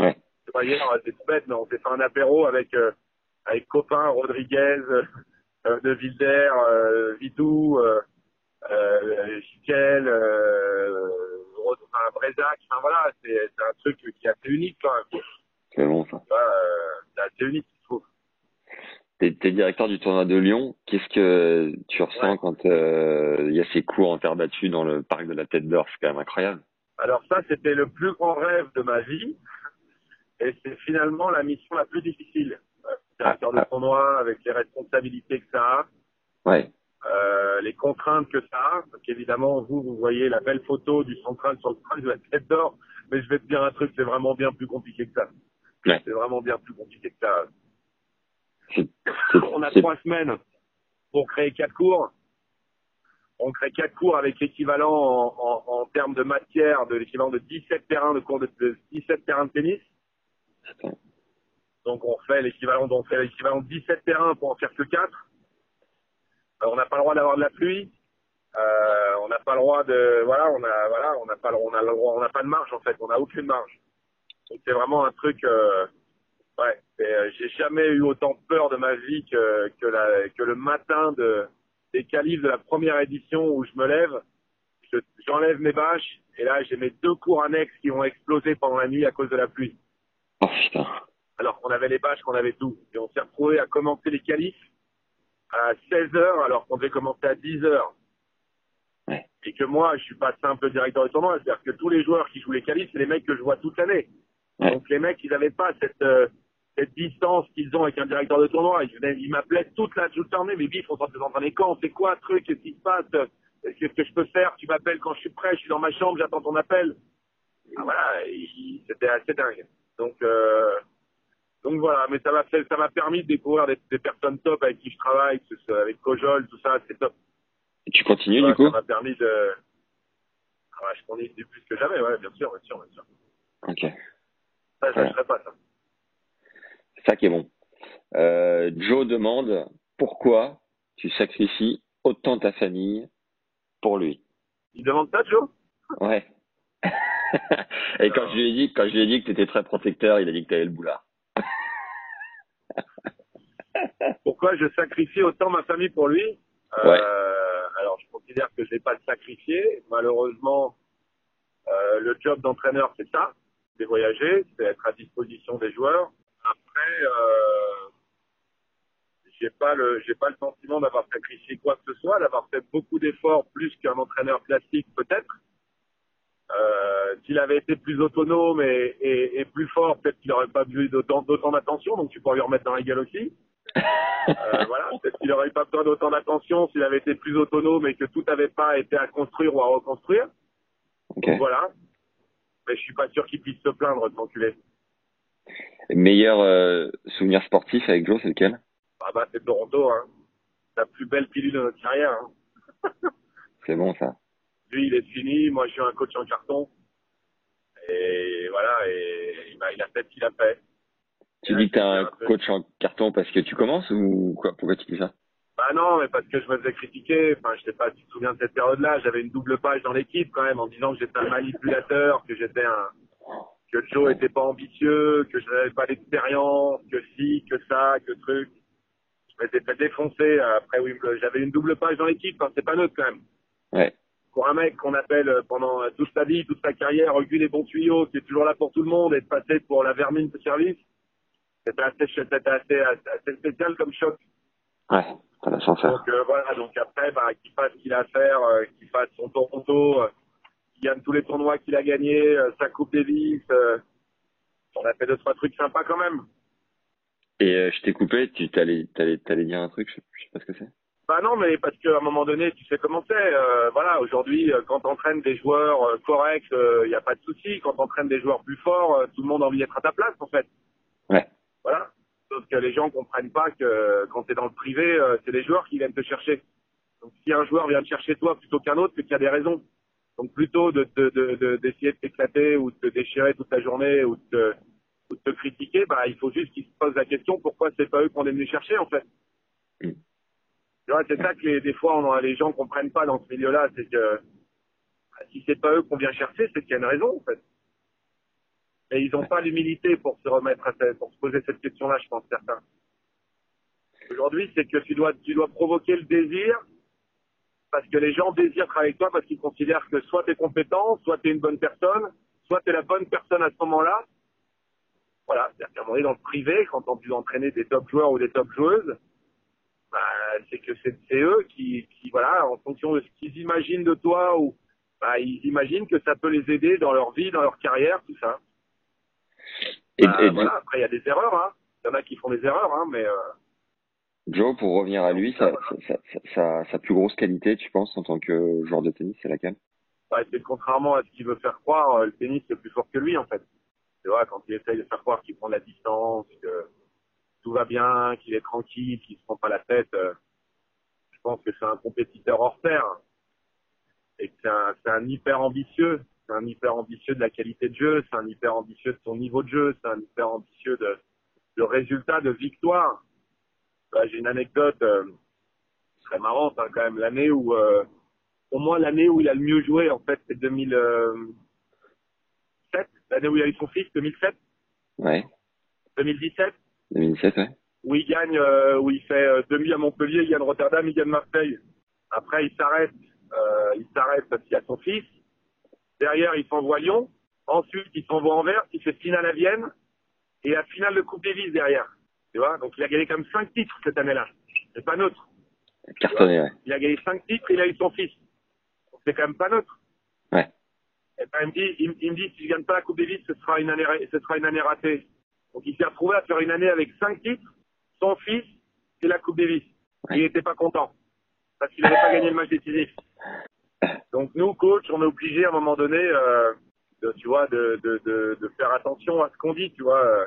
Speaker 5: Ouais.
Speaker 8: C'est pas hier, c'est tout bête, mais on s'est fait un apéro avec, euh, avec copain Rodriguez, euh, De Wilder, euh, Vidou, euh, euh, Chiquel, Rod- enfin, Brezac, enfin voilà, c'est, un truc qui est assez unique quand même.
Speaker 5: C'est bon ça.
Speaker 8: Euh, c'est assez unique, je trouve.
Speaker 5: T'es t'es directeur du tournoi de Lyon. Qu'est-ce que tu ressens
Speaker 8: Ouais.
Speaker 5: quand euh, il y a ces cours en terre battue dans le parc de la Tête d'Or? C'est quand même incroyable.
Speaker 8: Alors ça, c'était le plus grand rêve de ma vie. Et c'est finalement la mission la plus difficile. Euh, directeur de tournoi, avec les responsabilités que ça a.
Speaker 5: Ouais.
Speaker 8: Euh, les contraintes que ça a. Donc évidemment, vous, vous voyez la belle photo du central sur le train de la tête d'or. Mais je vais te dire un truc, c'est vraiment bien plus compliqué que ça.
Speaker 5: Ouais.
Speaker 8: C'est vraiment bien plus compliqué que ça. On a trois semaines pour créer quatre cours. On crée quatre cours avec l'équivalent en, en, en termes de matière, de l'équivalent de 17 terrains de cours de, de 17 terrains de tennis. Donc on fait l'équivalent, on fait l'équivalent de 17 terrains pour en faire que 4. On n'a pas le droit d'avoir de la pluie. Euh, on n'a pas le droit de, voilà, on a, voilà, on n'a pas, le- on a le droit, on n'a pas de marge en fait. On n'a aucune marge. Donc c'est vraiment un truc. Euh, ouais, euh, j'ai jamais eu autant peur de ma vie que que, la, que le matin de des qualifs de la première édition où je me lève, je- j'enlève mes bâches et là j'ai mes deux cours annexes qui ont explosé pendant la nuit à cause de la pluie.
Speaker 5: Oh putain.
Speaker 8: Alors qu'on avait les bâches, qu'on avait tout. Et on s'est retrouvé à commencer les qualifs à 16 heures alors qu'on devait commencer à 10 heures.
Speaker 5: Ouais.
Speaker 8: Et que moi, je suis pas simple directeur de tournoi, c'est-à-dire que tous les joueurs qui jouent les qualifs, c'est les mecs que je vois toute l'année.
Speaker 5: Ouais.
Speaker 8: Donc les mecs, ils n'avaient pas cette euh, cette distance qu'ils ont avec un directeur de tournoi. Ils, m'appelaient toute la journée, mais bif, on s'en s'entraîner quand? C'est quoi le truc? Qu'est-ce qui se passe? Qu'est-ce que je peux faire? Tu m'appelles quand je suis prêt, je suis dans ma chambre, j'attends ton appel. Ah, voilà, il- c'était assez dingue. Donc euh, donc voilà, mais ça m'a fait, ça m'a permis de découvrir des, des personnes top avec qui je travaille, avec Kojol, tout ça, c'est top.
Speaker 5: Et tu continues
Speaker 8: Voilà,
Speaker 5: du coup
Speaker 8: ça m'a permis de. Ah ouais, je continue plus que jamais, ouais, bien sûr, bien sûr, bien sûr.
Speaker 5: Ok.
Speaker 8: Ça, je lâcherai pas ça.
Speaker 5: C'est ça qui est bon. Euh, Joe demande pourquoi tu sacrifies autant ta famille pour lui.
Speaker 8: Il demande ça, Joe?
Speaker 5: Ouais. Et quand je lui ai dit, quand je lui ai dit que tu étais très protecteur, il a dit que tu avais le boulard.
Speaker 8: Pourquoi je sacrifie autant ma famille pour lui? Euh, Alors, je considère que je n'ai pas le sacrifié. Malheureusement, euh, le job d'entraîneur, c'est ça. C'est voyager, c'est être à disposition des joueurs. Après, euh, j'ai pas le, j'ai pas le sentiment d'avoir sacrifié quoi que ce soit, d'avoir fait beaucoup d'efforts plus qu'un entraîneur classique peut-être. Euh, s'il avait été plus autonome et, et, et plus fort, peut-être qu'il n'aurait pas besoin d'autant, d'autant d'attention, donc tu pourrais lui remettre dans la gueule aussi. Euh, voilà, peut-être qu'il n'aurait pas besoin d'autant d'attention s'il avait été plus autonome et que tout n'avait pas été à construire ou à reconstruire.
Speaker 5: Ok.
Speaker 8: Donc voilà. Mais je suis pas sûr qu'il puisse se plaindre, cet enculé.
Speaker 5: Meilleur euh, souvenir sportif avec Joe, c'est lequel?
Speaker 8: Ah bah c'est Toronto, hein. La plus belle pilule de notre carrière. Hein.
Speaker 5: C'est bon ça.
Speaker 8: Lui, il est fini. Moi, je suis un coach en carton. Et voilà, et bah, il a fait ce qu'il a fait.
Speaker 5: Tu dis que t'es un
Speaker 8: un peu-
Speaker 5: coach en carton parce que tu commences ou quoi? Pourquoi tu dis ça?
Speaker 8: Bah non, mais parce que je me faisais critiquer. Enfin, je sais pas si tu te souviens de cette période-là? J'avais une double page dans l'équipe quand même en disant que j'étais un manipulateur, que j'étais un, que Joe était pas ambitieux, que je n'avais pas d'expérience, que si, que ça, que truc. Je m'étais fait défoncer. Après, oui, j'avais une double page dans l'équipe. Hein, c'est pas neutre quand même.
Speaker 5: Ouais.
Speaker 8: Pour un mec qu'on appelle pendant toute sa vie, toute sa carrière, Auguste les bons tuyaux, qui est toujours là pour tout le monde et de passer pour la vermine de service, c'était assez, c'était assez, assez spécial comme choc.
Speaker 5: Ouais, t'as l'ascenseur.
Speaker 8: Donc euh, voilà, donc après, bah, qu'il fasse ce qu'il a à faire, euh, qu'il fasse son Toronto, euh, qu'il gagne tous les tournois qu'il a gagnés, euh, sa Coupe Davis. Euh, on a fait deux, trois trucs sympas quand même.
Speaker 5: Et euh, je t'ai coupé, tu t'allais, t'allais, t'allais dire un truc, je sais, je sais pas ce que c'est.
Speaker 8: Bah non, mais parce qu'à un moment donné, tu sais comment c'est. euh, voilà, aujourd'hui, euh, quand t'entraînes des joueurs euh, corrects, il n'y a pas de souci. Quand t'entraînes des joueurs plus forts, tout le monde a envie d'être à ta place, en fait.
Speaker 5: Ouais.
Speaker 8: Voilà. Sauf que les gens comprennent pas que quand t'es dans le privé, c'est les joueurs qui viennent te chercher. Donc si un joueur vient te chercher toi plutôt qu'un autre, c'est qu'il y a des raisons. Donc plutôt de de- de- de- d'essayer de t'éclater ou de te déchirer toute la journée ou de te, ou de te critiquer, bah il faut juste qu'ils se posent la question pourquoi c'est pas eux qu'on est venu chercher en fait.
Speaker 5: Mm.
Speaker 8: C'est ça que des fois les gens comprennent pas dans ce milieu-là, c'est que bah, si c'est pas eux qu'on vient chercher, c'est qu'il y a une raison en fait. Et ils n'ont pas l'humilité pour se remettre pour se poser cette question-là, je pense certains. Aujourd'hui, c'est que tu dois tu dois provoquer le désir parce que les gens désirent travailler avec toi parce qu'ils considèrent que soit tu es compétent, soit tu es une bonne personne, soit tu es la bonne personne à ce moment-là. Voilà, c'est-à-dire qu'à un moment donné, dans le privé, quand on peut entraîner des top joueurs ou des top joueuses, c'est que c'est eux qui, qui, voilà, en fonction de ce qu'ils imaginent de toi, ou bah, ils imaginent que ça peut les aider dans leur vie, dans leur carrière, tout ça.
Speaker 5: Et,
Speaker 8: Bah,
Speaker 5: et
Speaker 8: voilà, après, il y a des erreurs. Hein. Il y en a qui font des erreurs, hein, mais euh,
Speaker 5: Joe, pour revenir à lui, sa, sa, plus grosse qualité, tu penses, en tant que joueur de tennis, c'est laquelle?
Speaker 8: Bah, c'est contrairement à ce qu'il veut faire croire, euh, le tennis c'est plus fort que lui en fait. Tu vois, quand il essaye de faire croire qu'il prend de la distance, que tout va bien, qu'il est tranquille, qu'il se prend pas la tête, euh, je pense que c'est un compétiteur hors pair. Et que c'est un, c'est un hyper ambitieux. C'est un hyper ambitieux de la qualité de jeu, c'est un hyper ambitieux de son niveau de jeu, c'est un hyper ambitieux de, de résultats, de victoire. Bah, J'ai une anecdote euh, très marrante hein, quand même. L'année où, euh, au moins l'année où il a le mieux joué, en fait, c'est 2007, l'année où il a eu son fils, 2007,
Speaker 5: Ouais.
Speaker 8: 2017,
Speaker 5: 2017, ouais.
Speaker 8: où il gagne, euh, où il fait euh, demi à Montpellier, il gagne Rotterdam, il gagne Marseille. Après, il s'arrête, euh, il s'arrête parce qu'il a son fils. Derrière, il s'envoie à Lyon. Ensuite, il s'envoie en Anvers, il fait finale à Vienne et la finale de Coupe Davis derrière. Tu vois, donc il a gagné comme cinq titres cette année-là. C'est pas neutre.
Speaker 5: Cartonné, ouais.
Speaker 8: Il a gagné cinq titres, il a eu son fils. Donc c'est quand même pas neutre.
Speaker 5: Ouais.
Speaker 8: Et ben, il me dit, il, il me dit, si je gagne pas la Coupe Davis, ce sera une année, ce sera une année ratée. Donc il s'est retrouvé à faire une année avec cinq titres, son fils et la Coupe Davis. Il était pas content parce qu'il n'avait pas gagné le match décisif. Donc nous, coach, on est obligé à un moment donné, euh, de, tu vois, de, de, de, de faire attention à ce qu'on dit, tu vois, euh,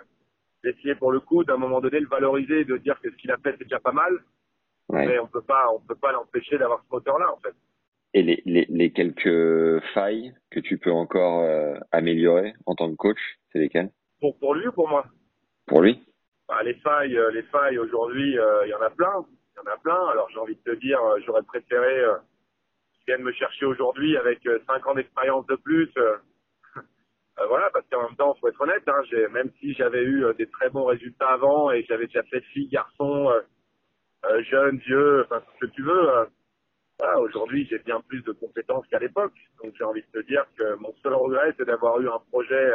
Speaker 8: d'essayer pour le coup, d'un moment donné, le valoriser, de dire que ce qu'il a fait, c'est déjà pas mal,
Speaker 5: ouais.
Speaker 8: mais on peut pas, on peut pas l'empêcher d'avoir ce moteur-là, en fait.
Speaker 5: Et les, les, les quelques failles que tu peux encore euh, améliorer en tant que coach, c'est lesquelles?
Speaker 8: Pour, pour lui ou pour moi?
Speaker 5: Pour lui
Speaker 8: Bah, les failles, euh, les failles aujourd'hui, euh, il y en a plein. Il y en a plein. Alors j'ai envie de te dire, euh, j'aurais préféré euh, qu'ils viennent me chercher aujourd'hui avec euh, cinq ans d'expérience de plus. euh, voilà, parce qu'en même temps, faut être honnête, hein, même si j'avais eu des très bons résultats avant et j'avais déjà fait filles, garçons, euh, euh, jeunes, vieux, enfin ce que tu veux. voilà, aujourd'hui, j'ai bien plus de compétences qu'à l'époque. Donc j'ai envie de te dire que mon seul regret, c'est d'avoir eu un projet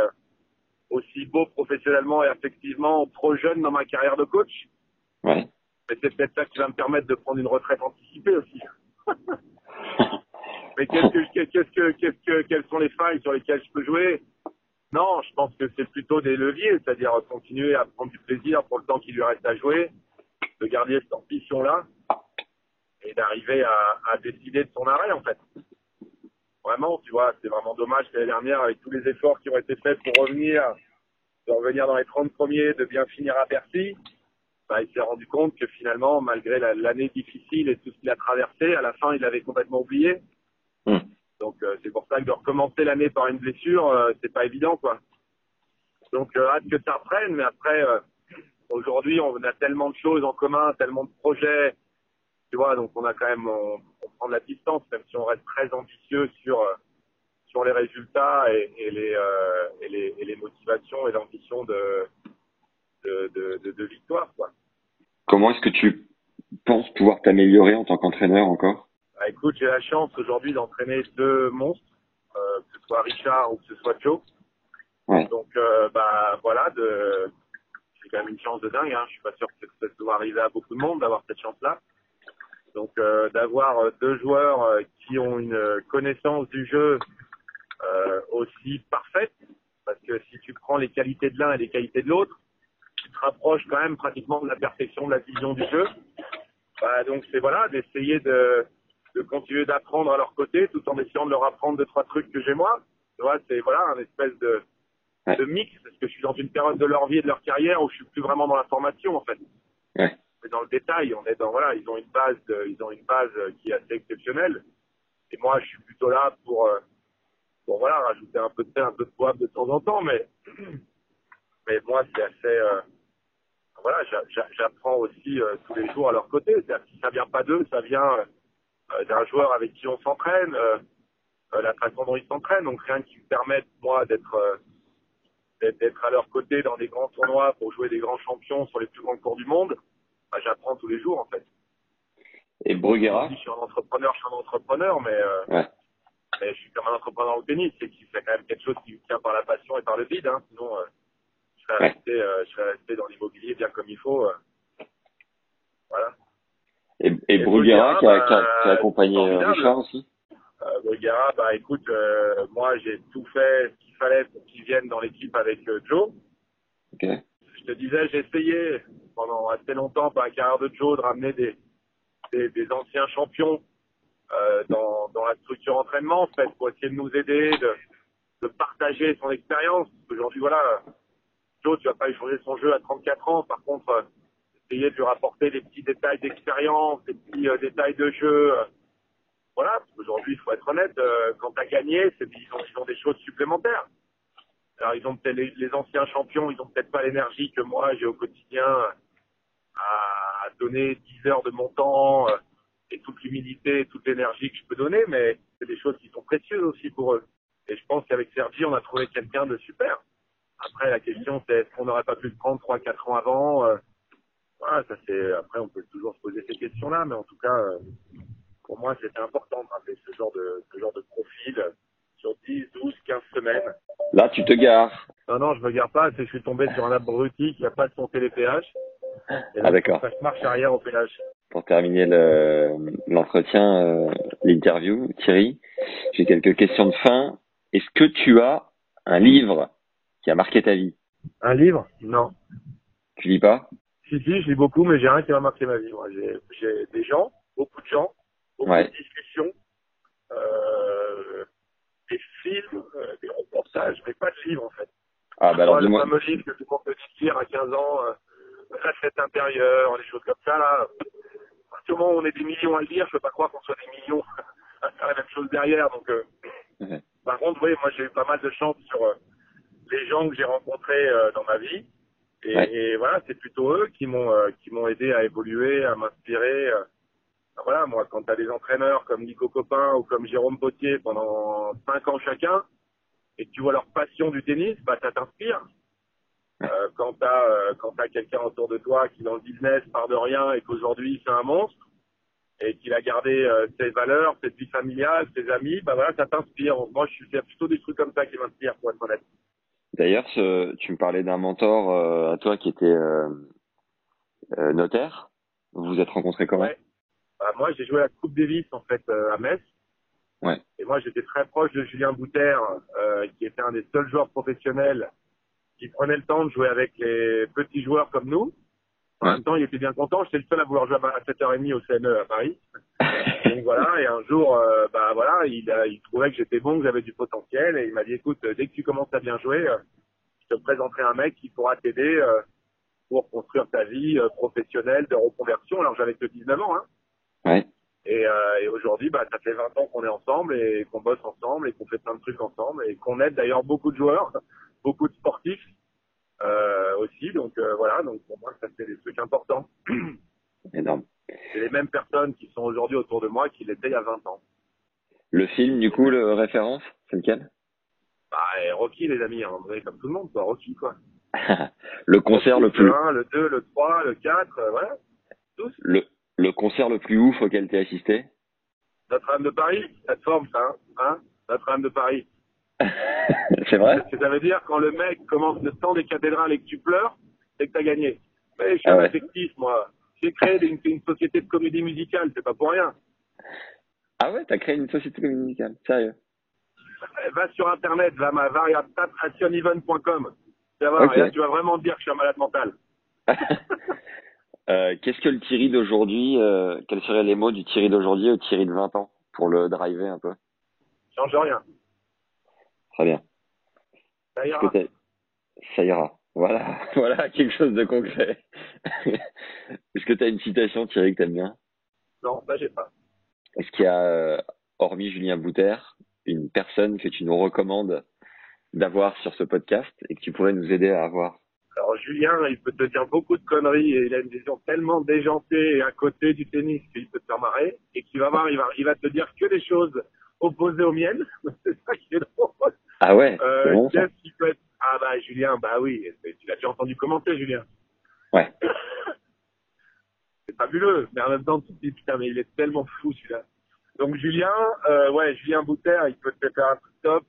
Speaker 8: aussi beau professionnellement et affectivement trop jeune dans ma carrière de coach.
Speaker 5: Ouais.
Speaker 8: Mais c'est peut-être ça qui va me permettre de prendre une retraite anticipée aussi. Mais qu'est-ce que, qu'est-ce que, qu'est-ce que, quelles sont les failles sur lesquelles je peux jouer? Non, je pense que c'est plutôt des leviers, c'est-à-dire continuer à prendre du plaisir pour le temps qui lui reste à jouer, de garder cette ambition-là et d'arriver à, à décider de son arrêt en fait. Vraiment, tu vois, c'est vraiment dommage que l'année dernière, avec tous les efforts qui ont été faits pour revenir, de revenir dans les 30 premiers, de bien finir à Bercy, bah, il s'est rendu compte que finalement, malgré la- l'année difficile et tout ce qu'il a traversé, à la fin, il avait complètement oublié.
Speaker 5: Hmm.
Speaker 8: Donc euh, c'est pour ça que de recommencer l'année par une blessure, euh, c'est pas évident, quoi. Donc euh, hâte que ça reprenne, mais après, euh, aujourd'hui, on a tellement de choses en commun, tellement de projets, tu vois, donc on a quand même, on, on prend de la distance, même si on reste très ambitieux sur euh, sur les résultats et, et les, euh, et les et les motivations et l'ambition de de, de, de de victoire, quoi.
Speaker 5: Comment est-ce que tu penses pouvoir t'améliorer en tant qu'entraîneur encore?
Speaker 8: Bah, écoute, j'ai la chance aujourd'hui d'entraîner deux monstres, euh, que ce soit Richard ou que ce soit Joe.
Speaker 5: Ouais.
Speaker 8: Donc, euh, bah voilà, de... c'est quand même une chance de dingue. Hein. Je suis pas sûr que ça doit arriver à beaucoup de monde d'avoir cette chance-là. Donc, euh, d'avoir euh, deux joueurs euh, qui ont une euh, connaissance du jeu euh, aussi parfaite, parce que si tu prends les qualités de l'un et les qualités de l'autre, tu te rapproches quand même pratiquement de la perfection de la vision du jeu. Bah, donc, c'est voilà, d'essayer de de continuer d'apprendre à leur côté tout en essayant de leur apprendre deux trois trucs que j'ai moi. Tu vois, c'est voilà un espèce de,
Speaker 5: Ouais.
Speaker 8: de mix parce que je suis dans une période de leur vie et de leur carrière où je suis plus vraiment dans la formation en fait.
Speaker 5: Ouais.
Speaker 8: Mais dans le détail, on est dans voilà, ils ont une base ils ont une base euh, qui est assez exceptionnelle. Et moi, je suis plutôt là pour euh, pour voilà rajouter un peu de thé, un peu de poivre de temps en temps, mais mais moi c'est assez euh, voilà, j'a- j'a- j'apprends aussi tous les jours à leur côté. Si ça vient pas d'eux, ça vient d'un joueur avec qui on s'entraîne, la façon dont ils s'entraînent. Donc rien qui me permette moi d'être d'être à leur côté dans des grands tournois pour jouer des grands champions sur les plus grands cours du monde. Bah, j'apprends tous les jours en fait.
Speaker 5: Et Bruguera
Speaker 8: je suis un entrepreneur, je suis un entrepreneur, mais euh,
Speaker 5: Ouais.
Speaker 8: mais je suis comme un entrepreneur au tennis, c'est qu'il fait quand même quelque chose qui tient par la passion et par le vide. Hein. Sinon, euh, je serais
Speaker 5: Ouais.
Speaker 8: resté, euh, je serais resté dans l'immobilier bien comme il faut. euh. Voilà.
Speaker 5: Et, et
Speaker 8: Et
Speaker 5: Bruguera qui a,
Speaker 8: Bruguera,
Speaker 5: qui a,
Speaker 8: bah,
Speaker 5: qui a accompagné euh. Richard aussi?
Speaker 8: Euh, Bruguera, bah écoute, euh, moi j'ai tout fait ce qu'il fallait pour qu'il vienne dans l'équipe avec Joe. Je te disais, j'ai essayé pendant assez longtemps, par la carrière de Joe, de ramener des, anciens champions euh, dans, la structure entraînement, en fait, pour essayer de nous aider, de, partager son expérience. Aujourd'hui, voilà, Joe, tu vas pas échanger son jeu à 34 ans. Par contre, euh, essayer de lui rapporter des petits détails d'expérience, des petits euh, détails de jeu. voilà, parce qu'aujourd'hui, il faut être honnête, quand tu as gagné, ils, ont, ils ont des choses supplémentaires. Alors, ils ont peut-être les, les anciens champions, ils ont peut-être pas l'énergie que moi j'ai au quotidien à, à donner 10 heures de mon temps euh, et toute l'humilité, toute l'énergie que je peux donner, mais c'est des choses qui sont précieuses aussi pour eux. Et je pense qu'avec Sergi, on a trouvé quelqu'un de super. Après, la question, c'est est-ce qu'on n'aurait pas pu le prendre 3-4 ans avant euh, Voilà, ça c'est. Après, on peut toujours se poser ces questions-là, mais en tout cas, euh, pour moi, c'était important de rappeler ce genre de ce genre de profil sur 10, 12, 15 semaines.
Speaker 6: Là, tu te gares.
Speaker 8: Non, non, je me garde pas, je suis tombé sur un abruti qui a pas de son télépéage. Et
Speaker 6: Ah, d'accord.
Speaker 8: Ça marche arrière au péage.
Speaker 6: Pour terminer le- l'entretien, euh, l'interview, Thierry, j'ai quelques questions de fin. Est-ce que tu as un livre qui a marqué ta vie?
Speaker 8: Un livre? Non.
Speaker 6: Tu lis pas?
Speaker 8: Si, si, je lis beaucoup, mais j'ai rien qui m'a marqué ma vie. Moi, j'ai, j'ai des gens, beaucoup de gens, beaucoup
Speaker 6: Ouais.
Speaker 8: de discussions, euh, des films, euh, des reportages, mais pas de livre en fait.
Speaker 6: Ah bah alors
Speaker 8: Moi, le fameux livre que tout le monde peut lire à 15 ans, euh, recette intérieure, des choses comme ça là. À partir du moment où on est des millions à le lire, je peux pas croire qu'on soit des millions à faire la même chose derrière. Donc, euh, par contre, oui, moi j'ai eu pas mal de chance sur euh, les gens que j'ai rencontrés euh, dans ma vie. Et,
Speaker 6: Ouais.
Speaker 8: et voilà, c'est plutôt eux qui m'ont euh, qui m'ont aidé à évoluer, à m'inspirer. Euh. Ben voilà, moi, quand tu as des entraîneurs comme Nico Copin ou comme Jérôme Potier pendant cinq ans chacun, et que tu vois leur passion du tennis, bah ça t'inspire. Euh, quand tu as quand t'as quelqu'un autour de toi qui dans le business part de rien et qu'aujourd'hui c'est un monstre et qu'il a gardé euh, ses valeurs, ses vie familiale, ses amis, bah voilà, ça t'inspire. Moi, je suis plutôt des trucs comme ça qui m'inspirent, pour être honnête.
Speaker 6: D'ailleurs, tu me parlais d'un mentor euh, à toi qui était euh, euh, notaire. Vous vous êtes rencontrés comment?
Speaker 8: Ouais. Bah, moi, j'ai joué à la Coupe Davis en fait euh, à Metz.
Speaker 6: Ouais.
Speaker 8: Et moi, j'étais très proche de Julien Bouter, euh, qui était un des seuls joueurs professionnels qui prenait le temps de jouer avec les petits joueurs comme nous. En
Speaker 6: Ouais.
Speaker 8: même temps, il était bien content. J'étais le seul à vouloir jouer à 7h30 au CNE à Paris. Donc voilà, et un jour, euh, bah voilà, il, il trouvait que j'étais bon, que j'avais du potentiel, et il m'a dit, écoute, dès que tu commences à bien jouer, je te présenterai un mec qui pourra t'aider pour construire ta vie professionnelle de reconversion. Alors j'avais que 19 ans, hein.
Speaker 6: Ouais.
Speaker 8: Et, euh, et aujourd'hui, bah, ça fait 20 ans qu'on est ensemble et qu'on bosse ensemble et qu'on fait plein de trucs ensemble et qu'on aide d'ailleurs beaucoup de joueurs, beaucoup de sportifs euh, aussi. Donc euh, voilà, donc pour moi, ça fait des trucs importants.
Speaker 6: Énorme.
Speaker 8: C'est les mêmes personnes qui sont aujourd'hui autour de moi qui l'étaient il y a 20 ans.
Speaker 6: Le film, du coup, le référence, c'est lequel?
Speaker 8: Bah, Rocky, les amis, hein, comme tout le monde, quoi, Rocky, quoi.
Speaker 6: Le concert le plus
Speaker 8: Le 1, le 2, le 3, le 4, euh, voilà. Tous.
Speaker 6: le, le concert le plus ouf auquel tu as assisté
Speaker 8: Notre-Dame de Paris, ça te forme, ça, hein, hein Notre-Dame de Paris.
Speaker 6: C'est vrai
Speaker 8: ça veut dire, quand le mec commence le temps des cathédrales et que tu pleures, c'est que t'as gagné. Mais je suis
Speaker 6: Ah
Speaker 8: un
Speaker 6: ouais.
Speaker 8: affectif, moi. J'ai créé une, une société de comédie musicale, c'est pas pour rien.
Speaker 6: Ah ouais, t'as créé une société musicale, sérieux
Speaker 8: Eh, Va sur Internet, va ma variationevent.com. Tu vas voir,
Speaker 6: Ok.
Speaker 8: et là, tu vas vraiment te dire que je suis un malade mental.
Speaker 6: Euh, Qu'est-ce que le Thierry d'aujourd'hui, euh, quels seraient les mots du Thierry d'aujourd'hui au Thierry de 20 ans pour le driver un peu?
Speaker 8: Change rien.
Speaker 6: Très bien.
Speaker 8: Ça ira.
Speaker 6: Ça ira. Voilà, voilà quelque chose de concret. Est-ce que tu as une citation, Thierry, que t'aimes bien?
Speaker 8: Non, ça j'ai pas.
Speaker 6: Est-ce qu'il y a, euh, hormis Julien Bouter, une personne que tu nous recommandes d'avoir sur ce podcast et que tu pourrais nous aider à avoir?
Speaker 8: Alors Julien, il peut te dire beaucoup de conneries et il a une vision tellement déjantée et à côté du tennis qu'il peut te faire marrer et qu'il va voir, il va, il va te dire que des choses opposées aux miennes. C'est ça qui est drôle.
Speaker 6: Ah ouais,
Speaker 8: Euh,
Speaker 6: bon
Speaker 8: qu'est-ce qui peut être Ah bah Julien, bah oui, tu l'as déjà entendu commenter Julien.
Speaker 6: Ouais.
Speaker 8: C'est fabuleux, mais en même temps tu te dis putain mais il est tellement fou celui-là. Donc Julien, euh, ouais, Julien Bouter, il peut te faire un truc top.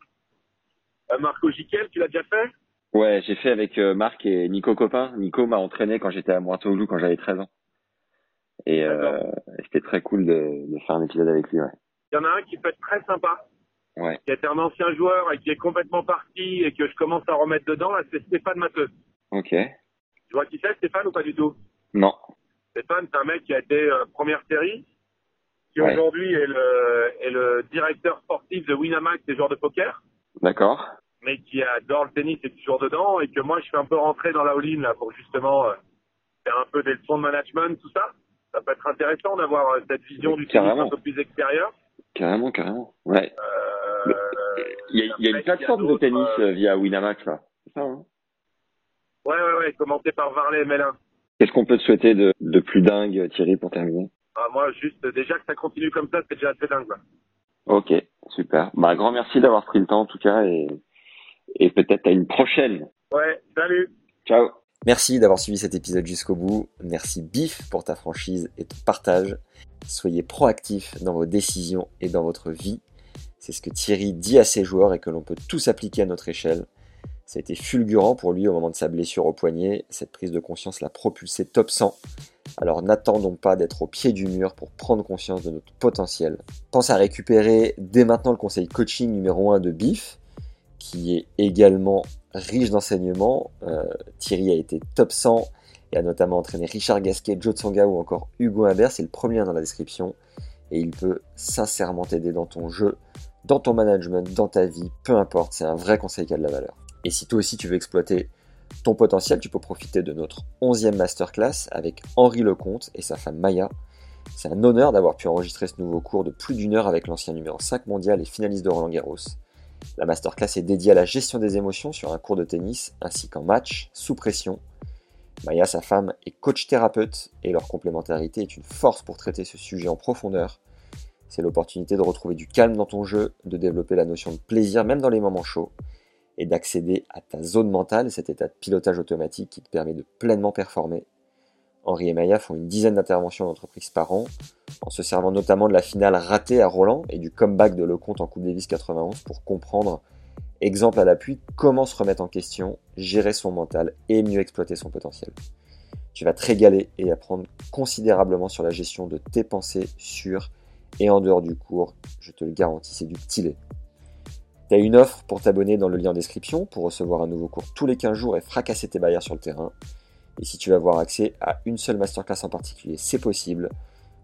Speaker 8: Euh, Marco Giquel, tu l'as déjà fait?
Speaker 6: Ouais, j'ai fait avec euh, Marc et Nico Copin. Nico m'a entraîné quand j'étais à Mointoulouse quand j'avais 13 ans. Et euh, c'était très cool de, de faire un épisode avec lui, ouais.
Speaker 8: Il y en a un qui peut être très sympa,
Speaker 6: Ouais.
Speaker 8: qui était un ancien joueur et qui est complètement parti et que je commence à remettre dedans, là, c'est Stéphane Matteux.
Speaker 5: Ok.
Speaker 8: Tu vois qui c'est, Stéphane, ou pas du tout?
Speaker 5: Non.
Speaker 8: Stéphane, c'est un mec qui a été euh, première série, qui
Speaker 5: Ouais.
Speaker 8: aujourd'hui est le, est le directeur sportif de Winamax des joueurs de poker,
Speaker 5: D'accord.
Speaker 8: Mais qui adore le tennis et toujours dedans, et que moi, je suis un peu rentré dans la all-in, là, pour justement euh, faire un peu des leçons de management, tout ça. Ça peut être intéressant d'avoir euh, cette vision du tennis
Speaker 5: Carrément.
Speaker 8: un peu plus extérieure.
Speaker 5: Carrément, carrément. Ouais.
Speaker 8: Euh,
Speaker 5: Il y a, il y a
Speaker 8: un
Speaker 5: une plateforme de tennis
Speaker 8: euh,
Speaker 5: via Winamax, là. C'est ça, hein
Speaker 8: Ouais, ouais, ouais, commenté par Varley et Mélin.
Speaker 5: Qu'est-ce qu'on peut te souhaiter de, de plus dingue, Thierry, pour terminer?
Speaker 8: Ah, moi, juste, déjà que ça continue comme ça, c'est déjà assez dingue, quoi.
Speaker 5: Ok, super. Bah, grand merci d'avoir pris le temps, en tout cas, et, et peut-être à une prochaine.
Speaker 8: Ouais, salut
Speaker 5: Ciao. Merci d'avoir suivi cet épisode jusqu'au bout. Merci Bif pour ta franchise et ton partage. Soyez proactifs dans vos décisions et dans votre vie. C'est ce que Thierry dit à ses joueurs et que l'on peut tous appliquer à notre échelle. Ça a été fulgurant pour lui au moment de sa blessure au poignet. Cette prise de conscience l'a propulsé top 100. Alors n'attendons pas d'être au pied du mur pour prendre conscience de notre potentiel. Pense à récupérer dès maintenant le conseil coaching numéro 1 de BIF, qui est également riche d'enseignements. Euh, Thierry a été top 100 et a notamment entraîné Richard Gasquet, Joe Tsonga ou encore Hugo Humbert. C'est le premier dans la description. Et il peut sincèrement t'aider dans ton jeu, dans ton management, dans ta vie, peu importe. C'est un vrai conseil qui a de la valeur. Et si toi aussi tu veux exploiter ton potentiel, tu peux profiter de notre 11e masterclass avec Henri Lecomte et sa femme Maya. C'est un honneur d'avoir pu enregistrer ce nouveau cours de plus d'une heure avec l'ancien numéro 5 mondial et finaliste de Roland Garros. La masterclass est dédiée à la gestion des émotions sur un cours de tennis ainsi qu'en match, sous pression. Maya, sa femme, est coach thérapeute et leur complémentarité est une force pour traiter ce sujet en profondeur. C'est l'opportunité de retrouver du calme dans ton jeu, de développer la notion de plaisir même dans les moments chauds et d'accéder à ta zone mentale, cet état de pilotage automatique qui te permet de pleinement performer. Henri et Maya font une dizaine d'interventions d'entreprise par an, en se servant notamment de la finale ratée à Roland et du comeback de Lecomte en Coupe Davis 91 pour comprendre, exemple à l'appui, comment se remettre en question, gérer son mental et mieux exploiter son potentiel. Tu vas te régaler et apprendre considérablement sur la gestion de tes pensées sur et en dehors du cours, je te le garantis, c'est du petit lait. Tu as une offre pour t'abonner dans le lien en description pour recevoir un nouveau cours tous les 15 jours et fracasser tes barrières sur le terrain. Et si tu veux avoir accès à une seule masterclass en particulier, c'est possible.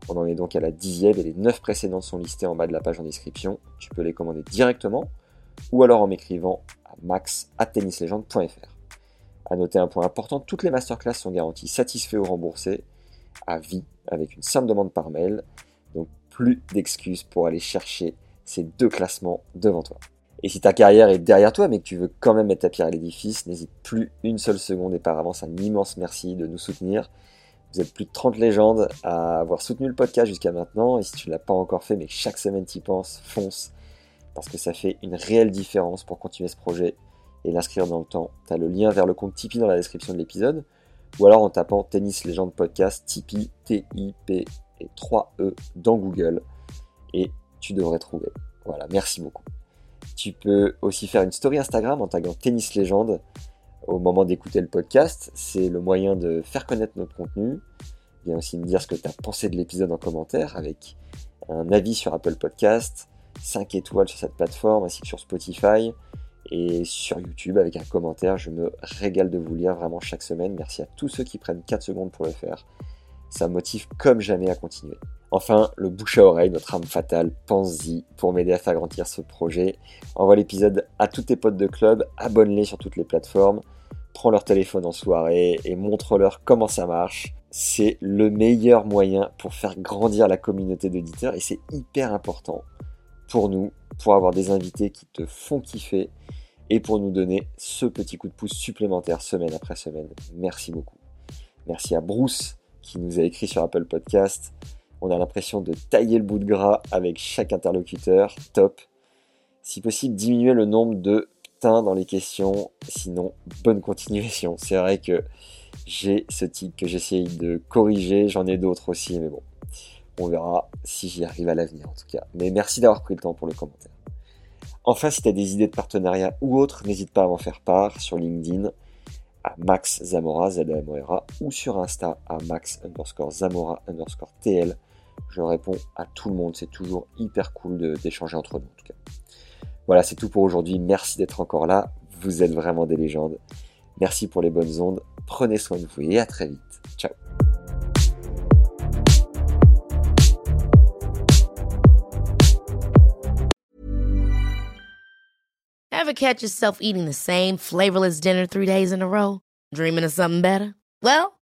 Speaker 5: On en est donc à la dixième et les 9 précédentes sont listées en bas de la page en description. Tu peux les commander directement ou alors en m'écrivant à max.tennislegende.fr. À noter un point important, toutes les masterclass sont garanties satisfaits ou remboursés à vie avec une simple demande par mail. Donc plus d'excuses pour aller chercher ces deux classements devant toi. Et si ta carrière est derrière toi, mais que tu veux quand même mettre ta pierre à l'édifice, n'hésite plus une seule seconde et par avance un immense merci de nous soutenir. Vous êtes plus de 30 légendes à avoir soutenu le podcast jusqu'à maintenant, et si tu ne l'as pas encore fait, mais que chaque semaine tu y penses, fonce, parce que ça fait une réelle différence pour continuer ce projet et l'inscrire dans le temps. Tu as le lien vers le compte Tipeee dans la description de l'épisode, ou alors en tapant Tennis Légende Podcast, Tipeee, T-I-P et 3E dans Google, et tu devrais trouver. Voilà, merci beaucoup. Tu peux aussi faire une story Instagram en taguant Tennis Légende au moment d'écouter le podcast. C'est le moyen de faire connaître notre contenu. Viens aussi me dire ce que tu as pensé de l'épisode en commentaire avec un avis sur Apple Podcast, 5 étoiles sur cette plateforme ainsi que sur Spotify et sur YouTube avec un commentaire. Je me régale de vous lire vraiment chaque semaine. Merci à tous ceux qui prennent 4 secondes pour le faire. Ça me motive comme jamais à continuer. Enfin, le bouche à oreille, notre âme fatale, pense-y pour m'aider à faire grandir ce projet. Envoie l'épisode à tous tes potes de club, abonne-les sur toutes les plateformes, prends leur téléphone en soirée et montre-leur comment ça marche. C'est le meilleur moyen pour faire grandir la communauté d'auditeurs et c'est hyper important pour nous, pour avoir des invités qui te font kiffer et pour nous donner ce petit coup de pouce supplémentaire semaine après semaine. Merci beaucoup. Merci à Bruce qui nous a écrit sur Apple Podcast. On a l'impression de tailler le bout de gras avec chaque interlocuteur. Top. Si possible, diminuer le nombre de putain dans les questions. Sinon, bonne continuation. C'est vrai que j'ai ce tic que j'essaye de corriger. J'en ai d'autres aussi, mais bon. On verra si j'y arrive à l'avenir en tout cas. Mais merci d'avoir pris le temps pour le commentaire. Enfin, si tu as des idées de partenariat ou autres, n'hésite pas à m'en faire part sur LinkedIn à Max Zamora, z ou sur Insta à Max underscore Zamora underscore TL. Je réponds à tout le monde, c'est toujours hyper cool d'échanger entre nous en tout cas. Voilà, c'est tout pour aujourd'hui. Merci d'être encore là. Vous êtes vraiment des légendes. Merci pour les bonnes ondes, prenez soin de vous et à très vite. Ciao
Speaker 9: Ever catch yourself eating the same flavorless dinner three days in a row? Dreaming of something better? Well,